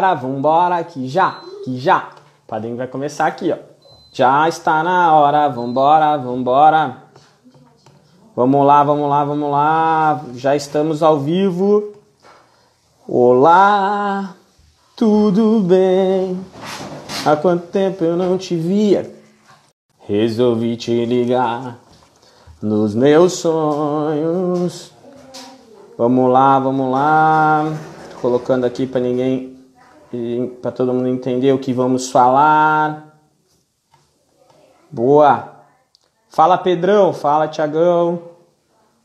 vambora, que já, que já. O padrinho vai começar aqui, ó. Já está na hora, vambora, vambora. Vamos lá, vamos lá, vamos lá. Já estamos ao vivo. Olá, tudo bem? Há quanto tempo eu não te via? Resolvi te ligar nos meus sonhos. Vamos lá, vamos lá. Colocando aqui para ninguém, para todo mundo entender o que vamos falar. Boa. Fala Pedrão, fala Tiagão,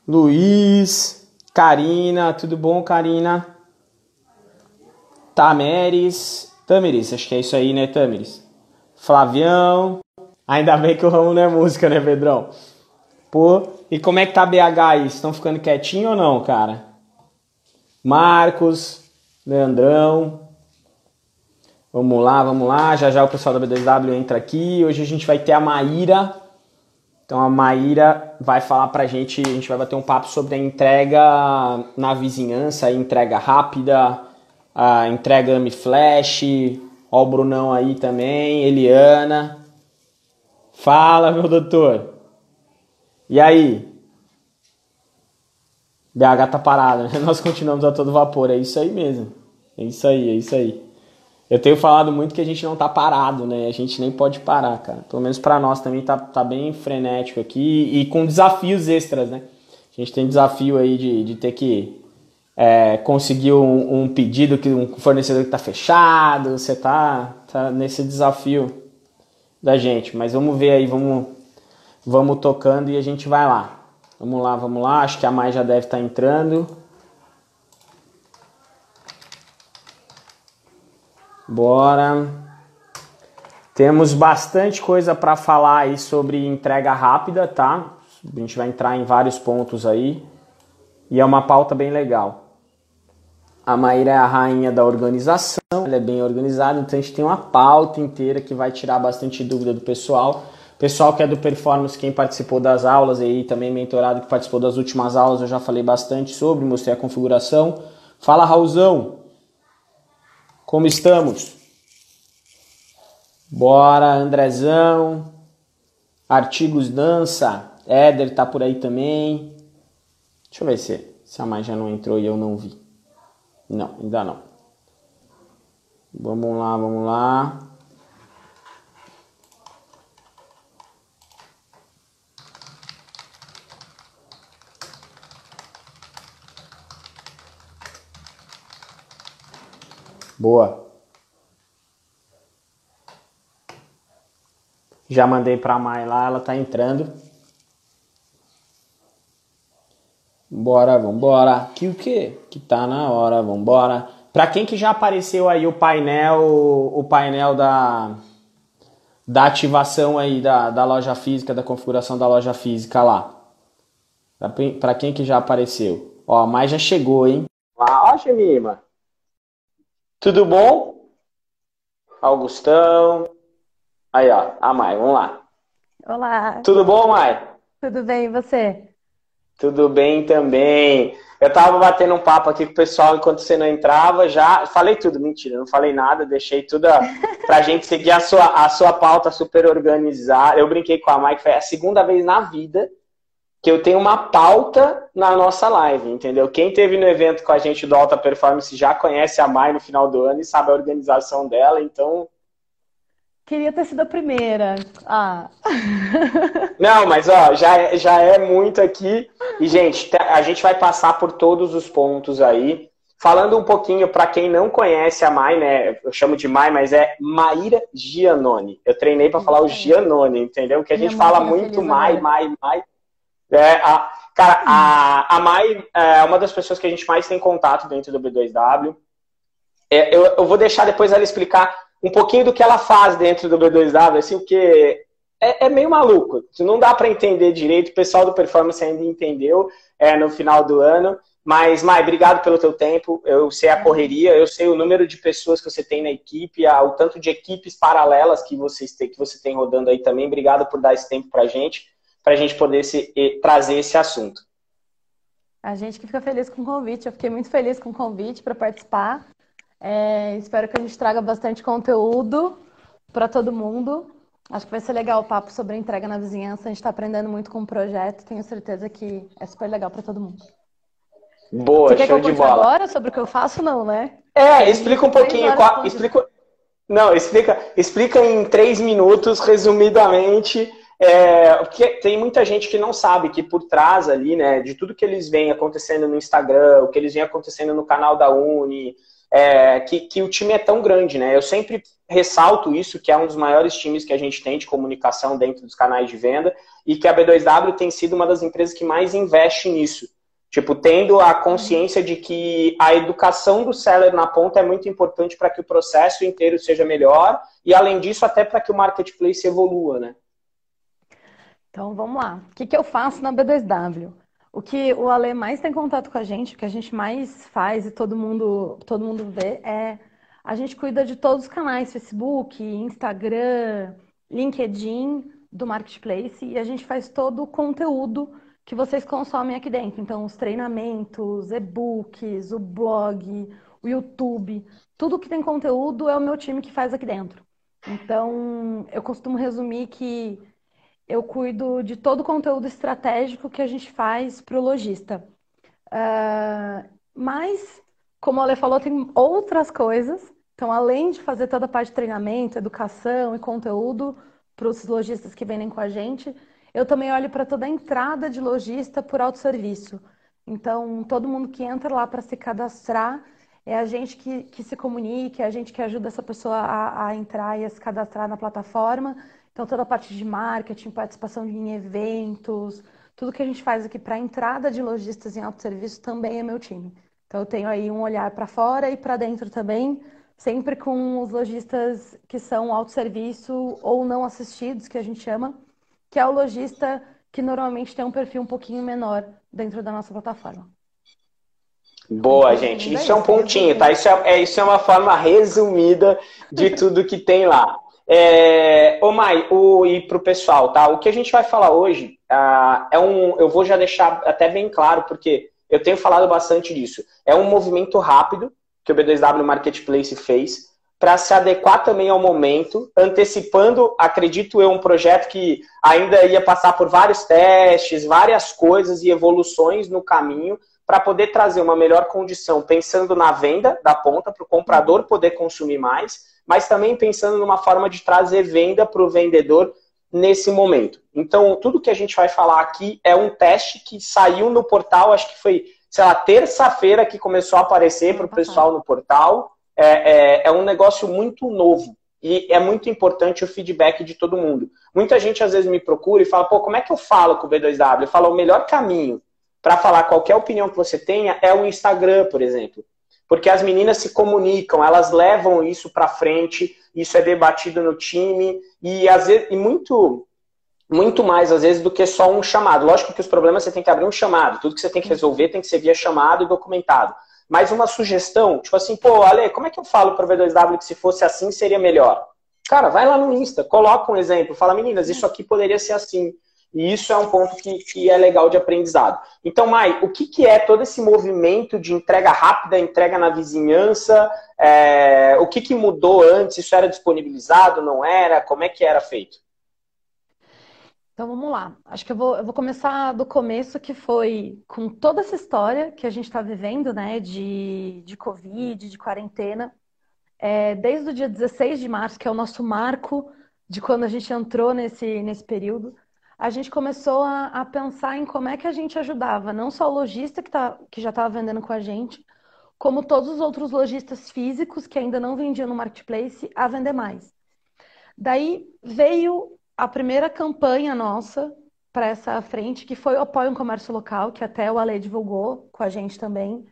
Luiz, Karina, tudo bom, Karina? Tameres, Tameres, acho que é isso aí, né, Tameres? Flavião, ainda bem que o ramo não é música, né, Pedrão? Pô, e como é que tá BH aí? Estão ficando quietinho ou não, cara? Marcos, Leandrão. Vamos lá, vamos lá. Já já o pessoal da B2W entra aqui. Hoje a gente vai ter a Maíra. Então a Maíra vai falar pra gente, a gente vai bater um papo sobre a entrega na vizinhança, entrega rápida, a entrega AMI Flash. Ó o Brunão aí também, Eliana. Fala, meu doutor. E aí? BH tá parado, né? Nós continuamos a todo vapor, é isso aí mesmo. É isso aí, é isso aí. Eu tenho falado muito que a gente não tá parado, né? A gente nem pode parar, cara. Pelo menos para nós também tá, tá bem frenético aqui e com desafios extras, né? A gente tem desafio aí de, de ter que é, conseguir um, um, pedido que um fornecedor que tá fechado. Você tá, tá nesse desafio da gente. Mas vamos ver aí, vamos Vamos tocando e a gente vai lá. Vamos lá, vamos lá. Acho que a mais já deve estar tá entrando. Bora. Temos bastante coisa para falar aí sobre entrega rápida, tá? A gente vai entrar em vários pontos aí. E é uma pauta bem legal. A Maíra é a rainha da organização, ela é bem organizada, então a gente tem uma pauta inteira que vai tirar bastante dúvida do pessoal. Pessoal que é do Performance, quem participou das aulas aí, também mentorado que participou das últimas aulas, eu já falei bastante sobre, mostrei a configuração. Fala, Raulzão. Como estamos? Bora, Andrezão. Artigos Dança. Éder tá por aí também. Deixa eu ver se, se a mãe já não entrou e eu não vi. Não, ainda não. Vamos lá, vamos lá. Boa. Já mandei para a Mai lá, ela tá entrando. Bora, vambora. Que o quê? Que tá na hora, vambora. Para quem que já apareceu aí o painel, o painel da da ativação aí da, da loja física, da configuração da loja física lá. Para quem que já apareceu? Ó, a Mai já chegou, hein? Ó, Gemima. Tudo bom? Augustão. Aí, ó, a Mai, vamos lá. Olá. Tudo bom, Mai? Tudo bem, e você? Tudo bem também. Eu tava batendo um papo aqui com o pessoal enquanto você não entrava, já falei tudo, mentira, não falei nada, deixei tudo a, pra gente seguir a sua, a sua pauta super organizada. Eu brinquei com a Mai, que foi a segunda vez na vida que eu tenho uma pauta na nossa live, entendeu? Quem teve no evento com a gente do Alta Performance já conhece a Mai no final do ano e sabe a organização dela, então. Queria ter sido a primeira. Ah. Não, mas ó, já, é, já é muito aqui. E, gente, a gente vai passar por todos os pontos aí. Falando um pouquinho para quem não conhece a Mai, né? Eu chamo de Mai, mas é Maíra Giannone. Eu treinei para falar o Giannone, entendeu? Porque a gente fala muito Mai, Mai, Mai. É, a, cara, a, a Mai é uma das pessoas que a gente mais tem contato dentro do B2W. É, eu, eu, vou deixar depois ela explicar um pouquinho do que ela faz dentro do B2W, assim, o que é, é, meio maluco. Não dá para entender direito. O pessoal do Performance ainda entendeu é, no final do ano. Mas, Mai, obrigado pelo teu tempo. Eu sei a correria, eu sei o número de pessoas que você tem na equipe, o tanto de equipes paralelas que, vocês têm, que você tem rodando aí também. Obrigado por dar esse tempo para a gente para a gente poder se, trazer esse assunto. A gente que fica feliz com o convite, eu fiquei muito feliz com o convite para participar. É, espero que a gente traga bastante conteúdo para todo mundo. Acho que vai ser legal o papo sobre entrega na vizinhança. A gente está aprendendo muito com o projeto. Tenho certeza que é super legal para todo mundo. Boa, Você quer show que eu de bola. agora sobre o que eu faço, não, né? É, explica um pouquinho. Qual, explica, não, explica, explica em três minutos, resumidamente, é, porque tem muita gente que não sabe que por trás ali, né, de tudo que eles veem acontecendo no Instagram, o que eles veem acontecendo no canal da Uni, é, que, que o time é tão grande, né? Eu sempre ressalto isso, que é um dos maiores times que a gente tem de comunicação dentro dos canais de venda, e que a B2W tem sido uma das empresas que mais investe nisso. Tipo, tendo a consciência de que a educação do seller na ponta é muito importante para que o processo inteiro seja melhor e, além disso, até para que o marketplace evolua, né? Então, vamos lá. O que, que eu faço na B2W? O que o Ale mais tem contato com a gente, o que a gente mais faz e todo mundo, todo mundo vê, é a gente cuida de todos os canais, Facebook, Instagram, LinkedIn, do Marketplace, e a gente faz todo o conteúdo que vocês consomem aqui dentro. Então, os treinamentos, e-books, o blog, o YouTube, tudo que tem conteúdo é o meu time que faz aqui dentro. Então, eu costumo resumir que eu cuido de todo o conteúdo estratégico que a gente faz para o lojista. Uh, mas, como a Ale falou, tem outras coisas. Então, além de fazer toda a parte de treinamento, educação e conteúdo para os lojistas que vendem com a gente, eu também olho para toda a entrada de lojista por autosserviço. Então, todo mundo que entra lá para se cadastrar é a gente que, que se comunica, é a gente que ajuda essa pessoa a, a entrar e a se cadastrar na plataforma. Então, toda a parte de marketing, participação em eventos, tudo que a gente faz aqui para a entrada de lojistas em autosserviço também é meu time. Então, eu tenho aí um olhar para fora e para dentro também, sempre com os lojistas que são autosserviço ou não assistidos, que a gente chama, que é o lojista que normalmente tem um perfil um pouquinho menor dentro da nossa plataforma. Boa, gente. Isso é um pontinho, tá? Isso é, é, isso é uma forma resumida de tudo que tem lá. É, ô Mai, o, e para o pessoal, tá? O que a gente vai falar hoje ah, é um. Eu vou já deixar até bem claro, porque eu tenho falado bastante disso. É um movimento rápido que o B2W Marketplace fez para se adequar também ao momento, antecipando, acredito eu, um projeto que ainda ia passar por vários testes, várias coisas e evoluções no caminho para poder trazer uma melhor condição, pensando na venda da ponta, para o comprador poder consumir mais mas também pensando numa forma de trazer venda para o vendedor nesse momento. Então, tudo que a gente vai falar aqui é um teste que saiu no portal, acho que foi, sei lá, terça-feira que começou a aparecer para o pessoal no portal. É, é, é um negócio muito novo. E é muito importante o feedback de todo mundo. Muita gente às vezes me procura e fala, pô, como é que eu falo com o B2W? Eu falo, o melhor caminho para falar qualquer opinião que você tenha é o Instagram, por exemplo porque as meninas se comunicam, elas levam isso para frente, isso é debatido no time e às vezes e muito muito mais às vezes do que só um chamado. Lógico que os problemas você tem que abrir um chamado, tudo que você tem que resolver tem que ser via chamado e documentado. Mas uma sugestão, tipo assim, pô, Ale, como é que eu falo para o V2W que se fosse assim seria melhor? Cara, vai lá no Insta, coloca um exemplo, fala, meninas, isso aqui poderia ser assim. E isso é um ponto que, que é legal de aprendizado. Então, Mai, o que, que é todo esse movimento de entrega rápida, entrega na vizinhança? É, o que, que mudou antes? Isso era disponibilizado, não era? Como é que era feito? Então vamos lá. Acho que eu vou, eu vou começar do começo, que foi com toda essa história que a gente está vivendo, né, de, de Covid, de quarentena. É, desde o dia 16 de março, que é o nosso marco de quando a gente entrou nesse, nesse período, a gente começou a, a, pensar em como é que a gente ajudava, não só o lojista que, tá, que já estava vendendo com a gente, como todos os outros lojistas físicos que ainda não vendiam no marketplace a vender mais. Daí veio a primeira campanha nossa para essa frente, que foi o Apoio um Comércio Local, que até o Ale divulgou com a gente também,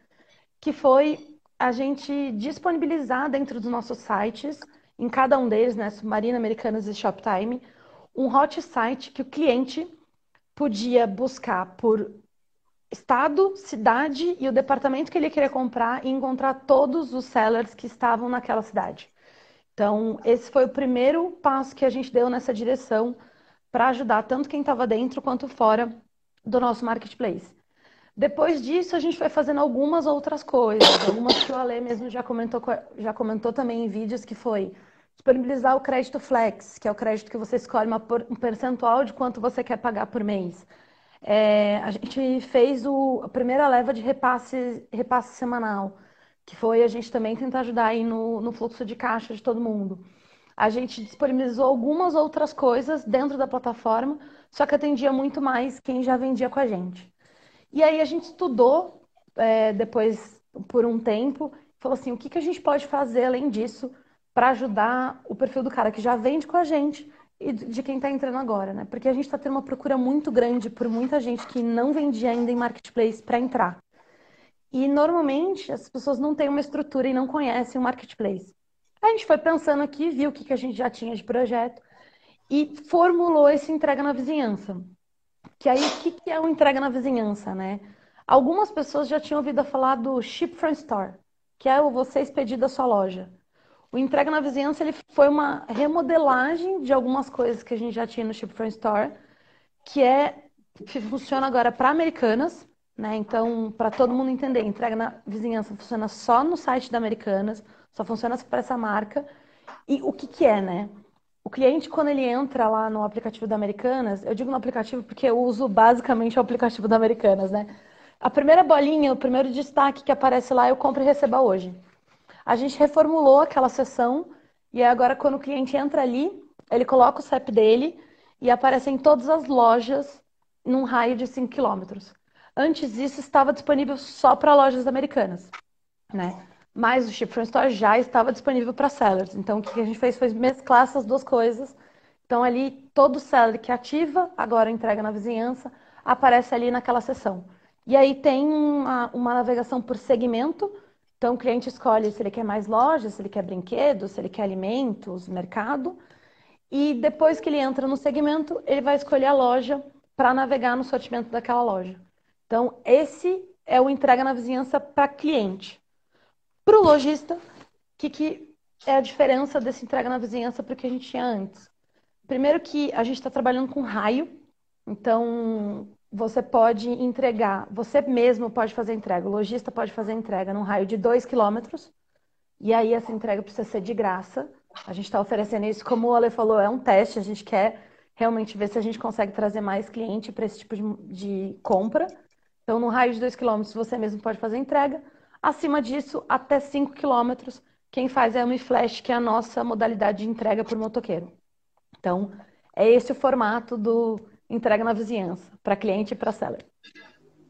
que foi a gente disponibilizar dentro dos nossos sites, em cada um deles, né, Submarina, Americanas e Shoptime, um hot site que o cliente podia buscar por estado, cidade e o departamento que ele queria comprar e encontrar todos os sellers que estavam naquela cidade. Então, esse foi o primeiro passo que a gente deu nessa direção para ajudar tanto quem estava dentro quanto fora do nosso marketplace. Depois disso, a gente foi fazendo algumas outras coisas, algumas que o Ale mesmo já comentou, já comentou também em vídeos, que foi disponibilizar o crédito flex, que é o crédito que você escolhe uma, um percentual de quanto você quer pagar por mês. É, a gente fez o, a primeira leva de repasse, repasse semanal, que foi a gente também tentar ajudar aí no, no fluxo de caixa de todo mundo. A gente disponibilizou algumas outras coisas dentro da plataforma, só que atendia muito mais quem já vendia com a gente. E aí a gente estudou é, depois por um tempo, falou assim, o que, que a gente pode fazer além disso para ajudar o perfil do cara que já vende com a gente e de quem está entrando agora, né? Porque a gente está tendo uma procura muito grande por muita gente que não vendia ainda em marketplace para entrar. E normalmente as pessoas não têm uma estrutura e não conhecem o marketplace. A gente foi pensando aqui, viu o que, que a gente já tinha de projeto e formulou esse entrega na vizinhança. Que aí, o que, que é o entrega na vizinhança, né? Algumas pessoas já tinham ouvido falar do Ship from Store, que é o você expedir da sua loja. O entrega na vizinhança ele foi uma remodelagem de algumas coisas que a gente já tinha no from Store, que é que funciona agora para Americanas, né? Então, para todo mundo entender, entrega na vizinhança funciona só no site da Americanas, só funciona para essa marca. E o que que é, né? O cliente, quando ele entra lá no aplicativo da Americanas, eu digo no aplicativo porque eu uso basicamente o aplicativo da Americanas, né? A primeira bolinha, o primeiro destaque que aparece lá é o compre e receba hoje. A gente reformulou aquela sessão e agora quando o cliente entra ali, ele coloca o CEP dele e aparece em todas as lojas num raio de 5 quilômetros. Antes disso estava disponível só para lojas americanas, né? Mas o Ship Store já estava disponível para sellers. Então o que a gente fez foi mesclar essas duas coisas. Então ali todo seller que ativa, agora entrega na vizinhança, aparece ali naquela seção. E aí tem uma, uma navegação por segmento então, o cliente escolhe se ele quer mais lojas, se ele quer brinquedos, se ele quer alimentos, mercado. E depois que ele entra no segmento, ele vai escolher a loja para navegar no sortimento daquela loja. Então, esse é o entrega na vizinhança para cliente. Para o lojista, o que, que é a diferença desse entrega na vizinhança para o que a gente tinha antes? Primeiro que a gente está trabalhando com raio, então você pode entregar, você mesmo pode fazer entrega, o lojista pode fazer entrega num raio de 2 quilômetros, e aí essa entrega precisa ser de graça. A gente está oferecendo isso, como o Ale falou, é um teste, a gente quer realmente ver se a gente consegue trazer mais cliente para esse tipo de, de, compra. Então, no raio de 2 quilômetros, você mesmo pode fazer entrega. Acima disso, até 5 quilômetros, quem faz é a Flash, que é a nossa modalidade de entrega por motoqueiro. Então, é esse o formato do entrega na vizinhança, para cliente e para seller.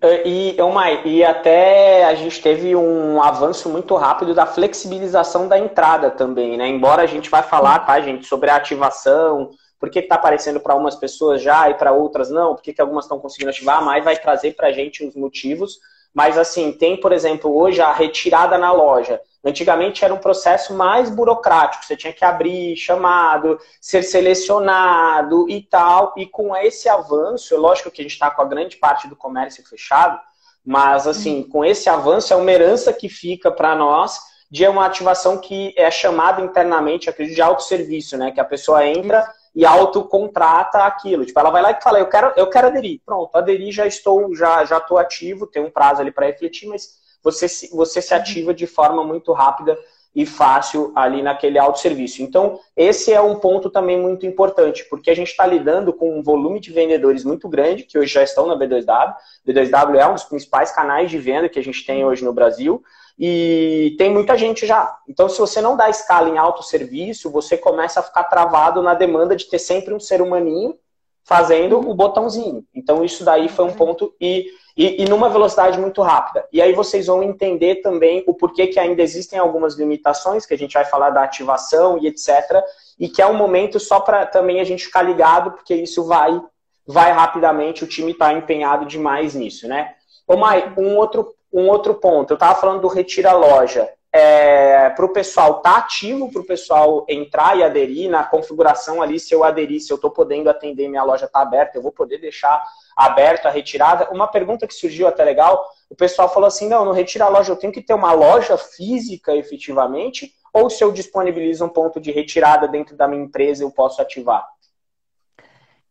É, e, Mai, e até a gente teve um avanço muito rápido da flexibilização da entrada também, né? Embora a gente vai falar, tá, gente, sobre a ativação, por que está aparecendo para umas pessoas já e para outras não, por que, que algumas estão conseguindo ativar, a Mai vai trazer para a gente os motivos. Mas assim, tem, por exemplo, hoje a retirada na loja. Antigamente era um processo mais burocrático, você tinha que abrir chamado, ser selecionado e tal. E com esse avanço, é lógico que a gente está com a grande parte do comércio fechado, mas assim, com esse avanço é uma herança que fica para nós de uma ativação que é chamada internamente, acredito, de autosserviço, né? Que a pessoa entra e autocontrata aquilo. Tipo, ela vai lá e fala, eu quero, eu quero aderir. Pronto, aderi, já estou, já já estou ativo, tem um prazo ali para refletir, mas você se, você se ativa de forma muito rápida e fácil ali naquele autosserviço. Então, esse é um ponto também muito importante, porque a gente está lidando com um volume de vendedores muito grande, que hoje já estão na B2W. B2W é um dos principais canais de venda que a gente tem hoje no Brasil, e tem muita gente já. Então, se você não dá escala em autosserviço, você começa a ficar travado na demanda de ter sempre um ser humaninho fazendo o botãozinho. Então, isso daí foi um ponto. E e, e, numa velocidade muito rápida. E aí vocês vão entender também o porquê que ainda existem algumas limitações, que a gente vai falar da ativação e etc. E que é um momento só para também a gente ficar ligado, porque isso vai, vai rapidamente, o time está empenhado demais nisso, né? Ô Mai, um outro, um outro ponto. Eu estava falando do Retira Loja. É, para o pessoal estar tá ativo, para o pessoal entrar e aderir na configuração ali, se eu aderir, se eu estou podendo atender, minha loja está aberta, eu vou poder deixar aberto a retirada. Uma pergunta que surgiu até legal, o pessoal falou assim, não, no Retira Loja eu tenho que ter uma loja física efetivamente, ou se eu disponibilizo um ponto de retirada dentro da minha empresa, eu posso ativar?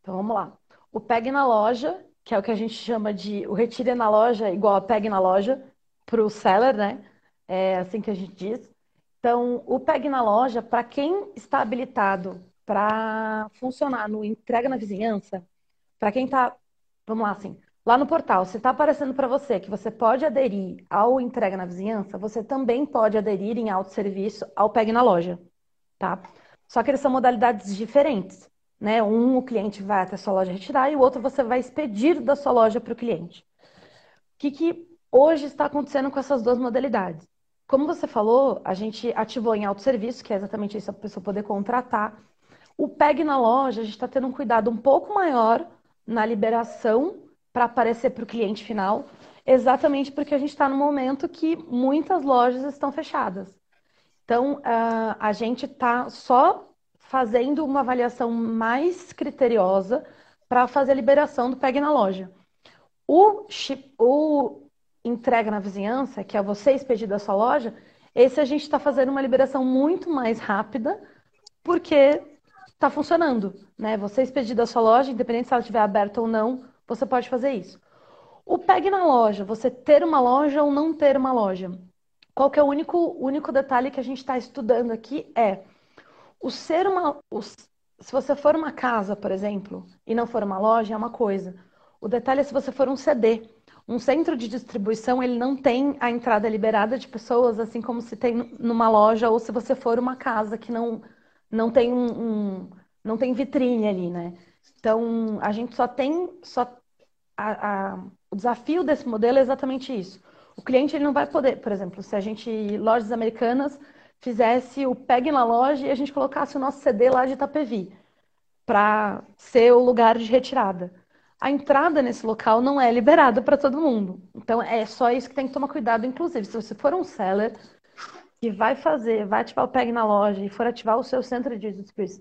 Então vamos lá. O PEG na loja, que é o que a gente chama de o retire na loja igual a pegue na loja para o seller, né? É assim que a gente diz. Então, o pegue na loja, para quem está habilitado para funcionar no entrega na vizinhança, para quem está, vamos lá assim, lá no portal, se está aparecendo para você que você pode aderir ao entrega na vizinhança, você também pode aderir em autosserviço ao pegue na loja, tá? Só que eles são modalidades diferentes. Né? Um, o cliente vai até a sua loja retirar e o outro você vai expedir da sua loja para o cliente. O que, que hoje está acontecendo com essas duas modalidades? Como você falou, a gente ativou em autosserviço, que é exatamente isso, a pessoa poder contratar. O PEG na loja, a gente está tendo um cuidado um pouco maior na liberação para aparecer para o cliente final, exatamente porque a gente está no momento que muitas lojas estão fechadas. Então, uh, a gente está só fazendo uma avaliação mais criteriosa para fazer a liberação do PEG na loja. O, o entrega na vizinhança, que é você expedir da sua loja, esse a gente está fazendo uma liberação muito mais rápida, porque está funcionando. Né? Você expedir da sua loja, independente se ela estiver aberta ou não, você pode fazer isso. O PEG na loja, você ter uma loja ou não ter uma loja. Qual que é o único, único detalhe que a gente está estudando aqui é o ser uma. O, se você for uma casa, por exemplo, e não for uma loja, é uma coisa. O detalhe é se você for um CD. Um centro de distribuição, ele não tem a entrada liberada de pessoas, assim como se tem numa loja, ou se você for uma casa que não, não tem um, um não tem vitrine ali, né? Então, a gente só tem. Só, a, a, o desafio desse modelo é exatamente isso. O cliente ele não vai poder, por exemplo, se a gente, lojas americanas, fizesse o pegue na loja e a gente colocasse o nosso CD lá de Itapevi, para ser o lugar de retirada. A entrada nesse local não é liberada para todo mundo. Então é só isso que tem que tomar cuidado. Inclusive, se você for um seller que vai fazer, vai ativar o PEG na loja e for ativar o seu centro de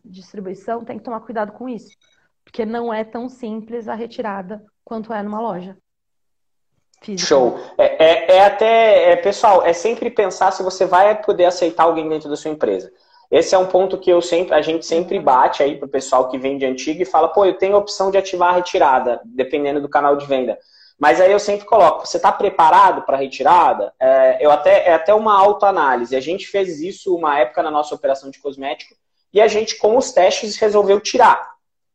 distribuição, tem que tomar cuidado com isso. Porque não é tão simples a retirada quanto é numa loja. Física. Show. É, é, é até, é, pessoal, é sempre pensar se você vai poder aceitar alguém dentro da sua empresa. Esse é um ponto que eu sempre, a gente sempre uhum. bate aí pro pessoal que vende antigo e fala, pô, eu tenho a opção de ativar a retirada, dependendo do canal de venda. Mas aí eu sempre coloco, você está preparado para a retirada? É, eu até, é até uma autoanálise. A gente fez isso uma época na nossa operação de cosmético e a gente, com os testes, resolveu tirar.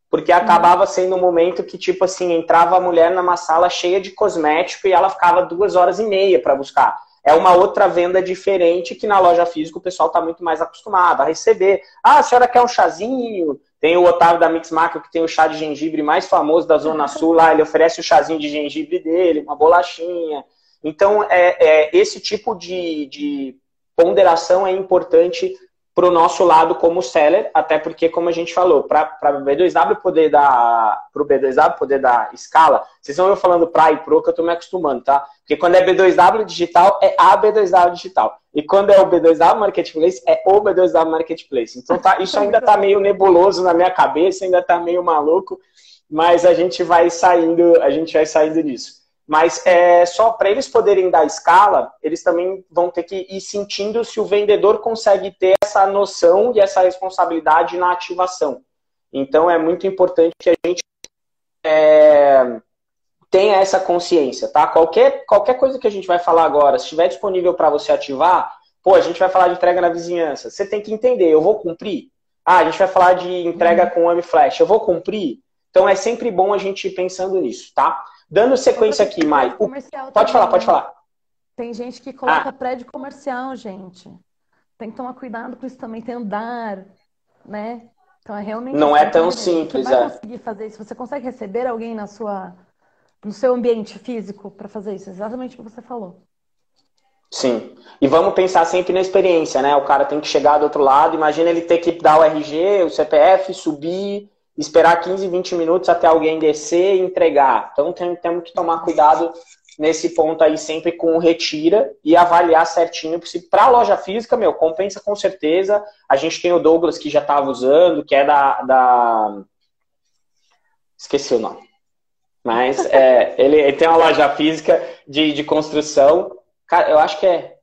Porque uhum. acabava sendo um momento que, tipo assim, entrava a mulher numa sala cheia de cosmético e ela ficava duas horas e meia para buscar. É uma outra venda diferente que na loja física o pessoal está muito mais acostumado a receber. Ah, a senhora quer um chazinho? Tem o Otávio da Mix Market que tem o chá de gengibre mais famoso da Zona Sul lá, ele oferece o chazinho de gengibre dele, uma bolachinha. Então, é, é esse tipo de, de ponderação é importante para o nosso lado como seller, até porque, como a gente falou, para o B2W poder dar para o B2W poder dar escala, vocês vão eu falando para e pro que eu estou me acostumando, tá? Porque quando é B2W digital, é a B2W digital. E quando é o B2W Marketplace, é o B2W Marketplace. Então tá, isso ainda está meio nebuloso na minha cabeça, ainda está meio maluco, mas a gente vai saindo, a gente vai saindo disso. Mas é, só para eles poderem dar escala, eles também vão ter que ir sentindo se o vendedor consegue ter essa noção e essa responsabilidade na ativação. Então é muito importante que a gente é, tenha essa consciência, tá? Qualquer, qualquer coisa que a gente vai falar agora, se estiver disponível para você ativar, pô, a gente vai falar de entrega na vizinhança. Você tem que entender, eu vou cumprir? Ah, a gente vai falar de entrega uhum. com Flash, eu vou cumprir? Então é sempre bom a gente ir pensando nisso, tá? Dando sequência aqui, Mai. Pode falar, pode falar. Tem gente que coloca ah. prédio comercial, gente. Tem que tomar cuidado com isso também, tem andar, né? Então é realmente. Não é tão simples, é. conseguir fazer isso. Você consegue receber alguém na sua, no seu ambiente físico para fazer isso? Exatamente o que você falou. Sim. E vamos pensar sempre na experiência, né? O cara tem que chegar do outro lado. Imagina ele ter que dar o RG, o CPF, subir, esperar 15, 20 minutos até alguém descer e entregar. Então tem, temos que tomar cuidado nesse ponto aí sempre com o retira e avaliar certinho. Para a loja física, meu, compensa com certeza. A gente tem o Douglas que já estava usando, que é da, da... Esqueci o nome. Mas é, ele, ele, tem uma loja física de, de construção. Cara, eu acho que é.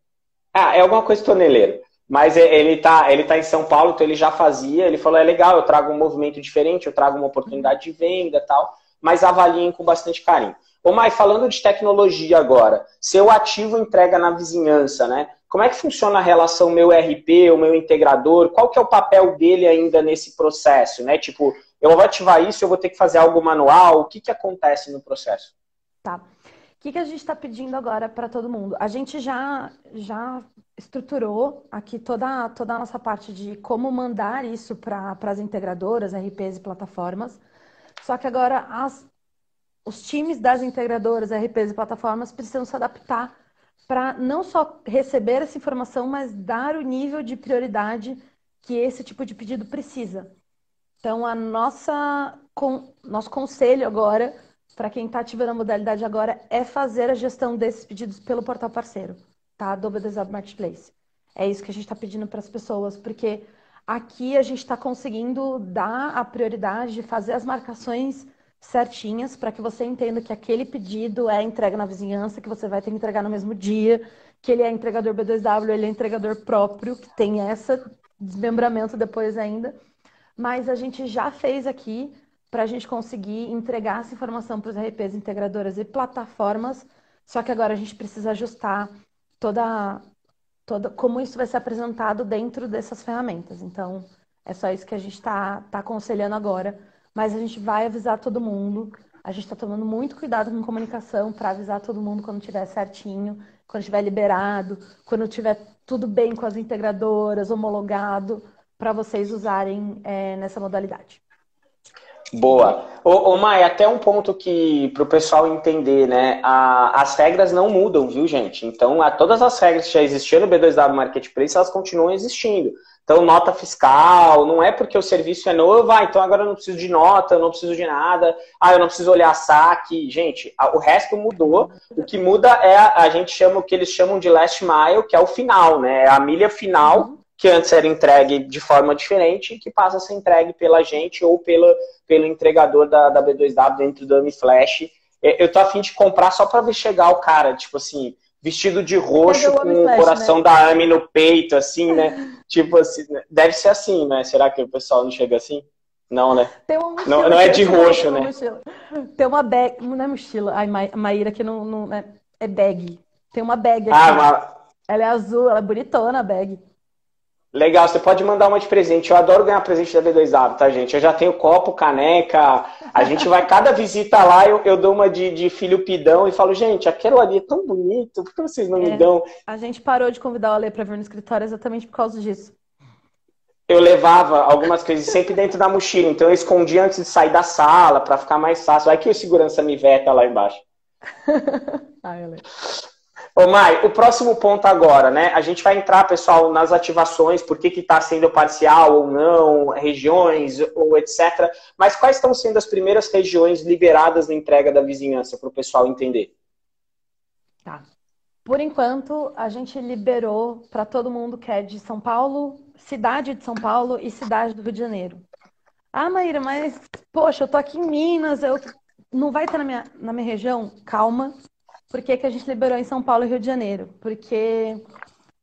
Ah, é alguma coisa toneleira. Mas é, ele está ele tá em São Paulo, então ele já fazia. Ele falou: é legal, eu trago um movimento diferente, eu trago uma oportunidade de venda tal. mas avaliem com bastante carinho. Ô Mai, falando de tecnologia agora, seu ativo entrega na vizinhança, né? Como é que funciona a relação meu RP, o meu integrador? Qual que é o papel dele ainda nesse processo, né? Tipo, eu vou ativar isso, eu vou ter que fazer algo manual, o que, que acontece no processo? Tá. O que, que a gente está pedindo agora para todo mundo? A gente já, já estruturou aqui toda, toda a nossa parte de como mandar isso para as integradoras, RPs e plataformas. Só que agora as, os times das integradoras, RPs e plataformas precisam se adaptar para não só receber essa informação, mas dar o nível de prioridade que esse tipo de pedido precisa. Então, a nossa, nosso conselho agora, para quem está ativando a modalidade agora, é fazer a gestão desses pedidos pelo portal parceiro, tá? Do BDZ Marketplace. É isso que a gente está pedindo para as pessoas, porque aqui a gente está conseguindo dar a prioridade de fazer as marcações certinhas para que você entenda que aquele pedido é entrega na vizinhança, que você vai ter que entregar no mesmo dia, que ele é entregador B2W, ele é entregador próprio, que tem esse desmembramento depois ainda. Mas a gente já fez aqui para a gente conseguir entregar essa informação para os RPs, integradoras e plataformas, só que agora a gente precisa ajustar toda, toda como isso vai ser apresentado dentro dessas ferramentas. Então, é só isso que a gente está tá aconselhando agora mas a gente vai avisar todo mundo. A gente está tomando muito cuidado com comunicação para avisar todo mundo quando estiver certinho, quando estiver liberado, quando tiver tudo bem com as integradoras, homologado, para vocês usarem é, nessa modalidade. Boa. Ô, ô Mai, até um ponto que para o pessoal entender, né? A, as regras não mudam, viu, gente? Então, a, todas as regras que já existiam no B2W Marketplace, elas continuam existindo. Então, nota fiscal, não é porque o serviço é novo, ah, então agora eu não preciso de nota, eu não preciso de nada, ah, eu não preciso olhar saque. Gente, o resto mudou. O que muda é a, a gente chama o que eles chamam de last mile, que é o final, né? É a milha final, que antes era entregue de forma diferente, que passa a ser entregue pela gente ou pela, pelo entregador da, da B2W dentro do AMI Flash. Eu tô afim de comprar só para ver chegar o cara, tipo assim, vestido de roxo com o coração né? da Ami no peito, assim, né? tipo assim, né? deve ser assim, né? Será que o pessoal não chega assim? Não, né? Mochila, não, não é de roxo, né? Mochila. Tem uma bag, não é mochila, ai, Maíra que não, não é, é bag. Tem uma bag aqui. Ah, mas... Ela é azul, ela é bonitona a bag. Legal, você pode mandar uma de presente. Eu adoro ganhar presente da B2W, tá, gente? Eu já tenho copo, caneca. A gente vai, cada visita lá, eu, eu dou uma de, de filho pidão e falo, gente, aquilo ali é tão bonito, por que vocês não é, me dão? A gente parou de convidar o Ale pra vir no escritório exatamente por causa disso. Eu levava algumas coisas sempre dentro da mochila, então eu escondia antes de sair da sala para ficar mais fácil. Vai que o segurança me veta lá embaixo. Ai, Ale. Ô Mai, o próximo ponto agora, né? A gente vai entrar, pessoal, nas ativações, por que está sendo parcial ou não, regiões ou etc. Mas quais estão sendo as primeiras regiões liberadas na entrega da vizinhança para o pessoal entender? Tá. Por enquanto, a gente liberou para todo mundo que é de São Paulo, cidade de São Paulo e cidade do Rio de Janeiro. Ah, Maíra, mas, poxa, eu tô aqui em Minas, eu não vai estar na minha, na minha região? Calma, por que, que a gente liberou em São Paulo e Rio de Janeiro? Porque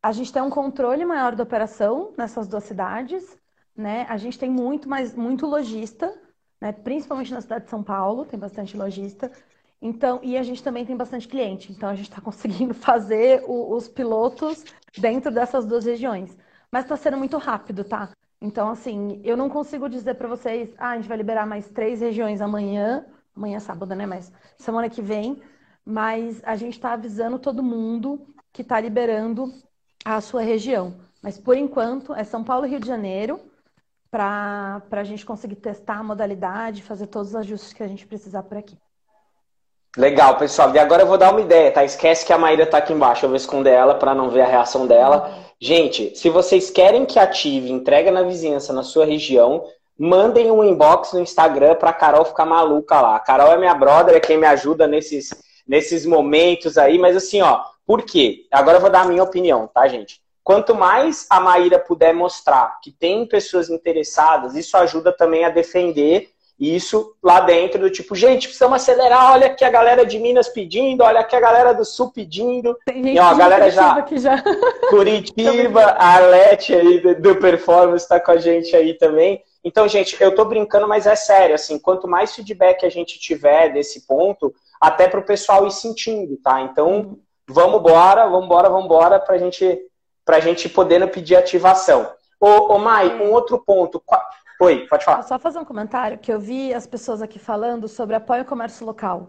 a gente tem um controle maior da operação nessas duas cidades, né? A gente tem muito mais, muito lojista, né? Principalmente na cidade de São Paulo, tem bastante lojista. Então, e a gente também tem bastante cliente. Então, a gente está conseguindo fazer o, os pilotos dentro dessas duas regiões. Mas está sendo muito rápido, tá? Então, assim, eu não consigo dizer para vocês, ah, a gente vai liberar mais três regiões amanhã, amanhã é sábado, né? Mas semana que vem mas a gente está avisando todo mundo que está liberando a sua região. Mas por enquanto é São Paulo e Rio de Janeiro para a gente conseguir testar a modalidade, fazer todos os ajustes que a gente precisar por aqui. Legal, pessoal. E agora eu vou dar uma ideia, tá? Esquece que a Maíra tá aqui embaixo. Eu vou esconder ela para não ver a reação dela. Gente, se vocês querem que ative entrega na vizinhança na sua região, mandem um inbox no Instagram pra Carol ficar maluca lá. A Carol é minha brother, é quem me ajuda nesses nesses momentos aí, mas assim, ó, por quê? Agora eu vou dar a minha opinião, tá, gente? Quanto mais a Maíra puder mostrar que tem pessoas interessadas, isso ajuda também a defender isso lá dentro do tipo, gente, precisamos acelerar, olha aqui a galera de Minas pedindo, olha aqui a galera do Sul pedindo. Tem gente e, ó, a galera já, já. Curitiba, a Arlete aí do, do Performance está com a gente aí também. Então, gente, eu tô brincando, mas é sério, assim, quanto mais feedback a gente tiver desse ponto, até para o pessoal ir sentindo, tá? Então, vamos embora, vamos embora, vamos embora pra gente, pra gente poder pedir ativação. Ô, ô Mai, um outro ponto. Oi, pode falar. Só fazer um comentário que eu vi as pessoas aqui falando sobre apoio ao comércio local,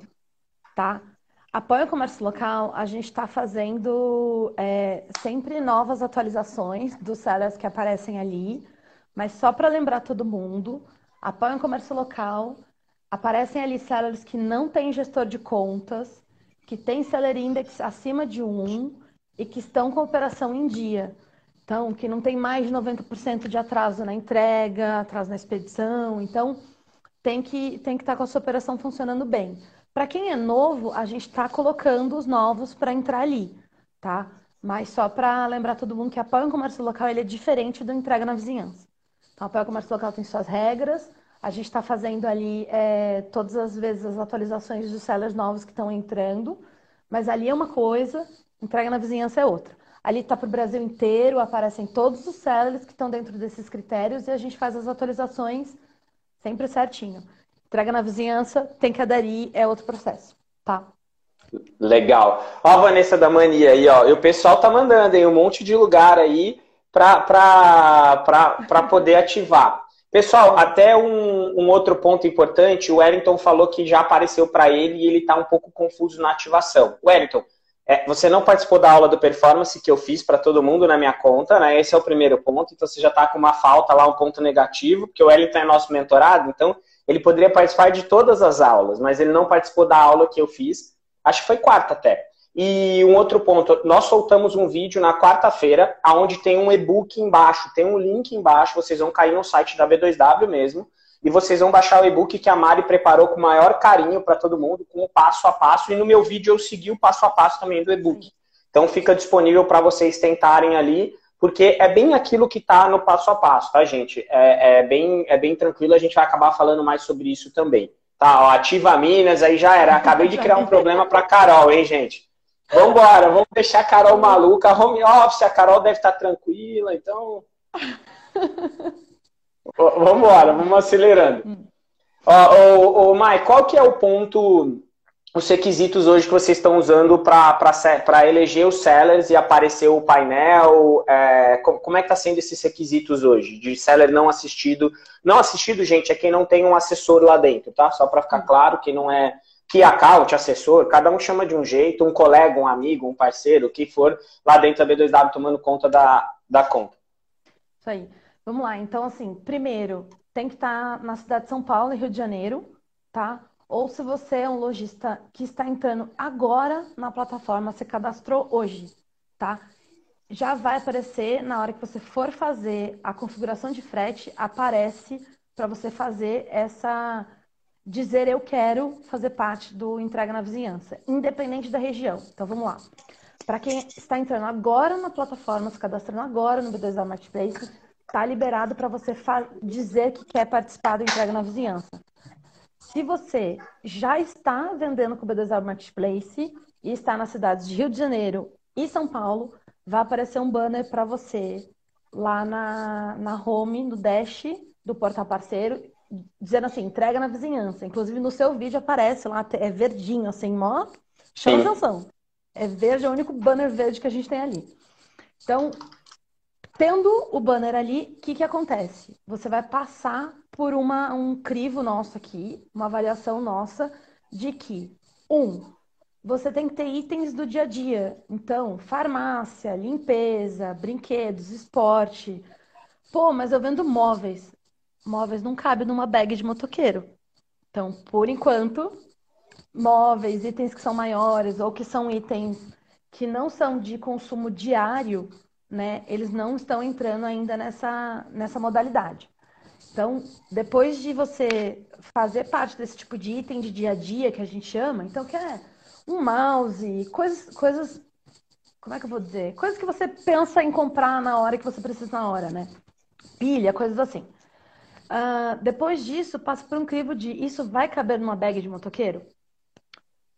tá? Apoio ao comércio local, a gente está fazendo é, sempre novas atualizações dos sellers que aparecem ali, mas só para lembrar todo mundo, apoio ao comércio local, aparecem ali sellers que não têm gestor de contas, que têm seller index acima de 1 e que estão com operação em dia. Então, que não tem mais de 90% de atraso na entrega, atraso na expedição. Então, tem que, tem que estar tá com a sua operação funcionando bem. Para quem é novo, a gente está colocando os novos para entrar ali, tá? Mas só para lembrar todo mundo que apoio ao comércio local ele é diferente do entrega na vizinhança. Então, apoio comércio local tem suas regras. A gente está fazendo ali é, todas as vezes as atualizações dos sellers novos que estão entrando. Mas ali é uma coisa, entrega na vizinhança é outra. Ali está para o Brasil inteiro, aparecem todos os sellers que estão dentro desses critérios e a gente faz as atualizações sempre certinho. Entrega na vizinhança, tem que aderir, é outro processo, tá? Legal. Ó a Vanessa da Mania aí, ó. E o pessoal tá mandando aí um monte de lugar aí para poder ativar. Pessoal, até um, um, outro ponto importante, o Wellington falou que já apareceu para ele e ele está um pouco confuso na ativação. Wellington, é, você não participou da aula do performance que eu fiz para todo mundo na minha conta, né? Esse é o primeiro ponto, então você já está com uma falta lá, um ponto negativo, porque o Wellington é nosso mentorado, então ele poderia participar de todas as aulas, mas ele não participou da aula que eu fiz, acho que foi quarta até. E um outro ponto, nós soltamos um vídeo na quarta-feira, onde tem um e-book embaixo, tem um link embaixo, vocês vão cair no site da B2W mesmo, e vocês vão baixar o e-book que a Mari preparou com o maior carinho para todo mundo, com o passo a passo, e no meu vídeo eu segui o passo a passo também do e-book. Então fica disponível para vocês tentarem ali porque é bem aquilo que está no passo a passo, tá, gente? É, é, bem, é bem tranquilo, a gente vai acabar falando mais sobre isso também. Tá, ó, ativa Minas, aí já era. Acabei de criar um problema para Carol, hein, gente? Vambora, vamos deixar a Carol maluca. Home office, a Carol deve estar tranquila, então. Vambora, vamos acelerando. Hum. Ó, ô, ô, Mai, qual que é o ponto os requisitos hoje que vocês estão usando para eleger os sellers e aparecer o painel? É, como é que está sendo esses requisitos hoje? De seller não assistido. Não assistido, gente, é quem não tem um assessor lá dentro, tá? Só para ficar claro, que não é key account, assessor, cada um chama de um jeito, um colega, um amigo, um parceiro, o que for, lá dentro da B2W tomando conta da, da conta. Isso aí. Vamos lá. Então, assim, primeiro, tem que estar tá na cidade de São Paulo e Rio de Janeiro, tá? ou se você é um lojista que está entrando agora na plataforma, se cadastrou hoje, tá? Já vai aparecer na hora que você for fazer a configuração de frete, aparece para você fazer essa dizer eu quero fazer parte do entrega na vizinhança, independente da região. Então vamos lá. Para quem está entrando agora na plataforma, se cadastrando agora no B2A Marketplace, está liberado para você dizer que quer participar do entrega na vizinhança. Se você já está vendendo com o B2W Marketplace e está nas cidades de Rio de Janeiro e São Paulo, vai aparecer um banner para você lá na, na home, no dash do portal parceiro, dizendo assim, entrega na vizinhança. Inclusive no seu vídeo aparece lá, é verdinho, assim, mó, chama atenção. É verde, é o único banner verde que a gente tem ali. Então, tendo o banner ali, o que, que acontece? Você vai passar por uma, um crivo nosso aqui, uma avaliação nossa, de que, um, você tem que ter itens do dia a dia. Então, farmácia, limpeza, brinquedos, esporte. Pô, mas eu vendo móveis. Móveis não cabe numa bag de motoqueiro. Então, por enquanto, móveis, itens que são maiores ou que são itens que não são de consumo diário, né? Eles não estão entrando ainda nessa, nessa modalidade. Então, depois de você fazer parte desse tipo de item de dia a dia que a gente chama, então que é um mouse, coisas, coisas, como é que eu vou dizer? Coisas que você pensa em comprar na hora que você precisa na hora, né? Pilha, coisas assim. Uh, depois disso, passa por um crivo de isso vai caber numa bag de motoqueiro?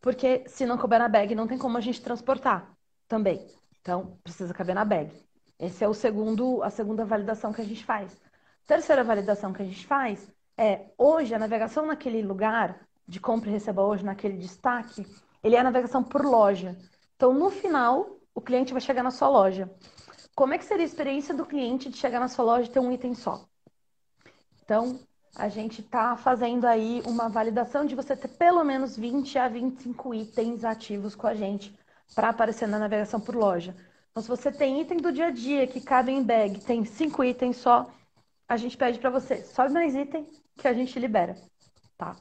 Porque se não couber na bag, não tem como a gente transportar também. Então, precisa caber na bag. Esse é o segundo, a segunda validação que a gente faz. Terceira validação que a gente faz é hoje a navegação naquele lugar de compra e receba hoje, naquele destaque, ele é a navegação por loja. Então, no final, o cliente vai chegar na sua loja. Como é que seria a experiência do cliente de chegar na sua loja e ter um item só? Então, a gente está fazendo aí uma validação de você ter pelo menos 20 a 25 itens ativos com a gente para aparecer na navegação por loja. Então, se você tem item do dia a dia que cabe em bag, tem cinco itens só, a gente pede para você, sobe mais item que a gente libera, tá?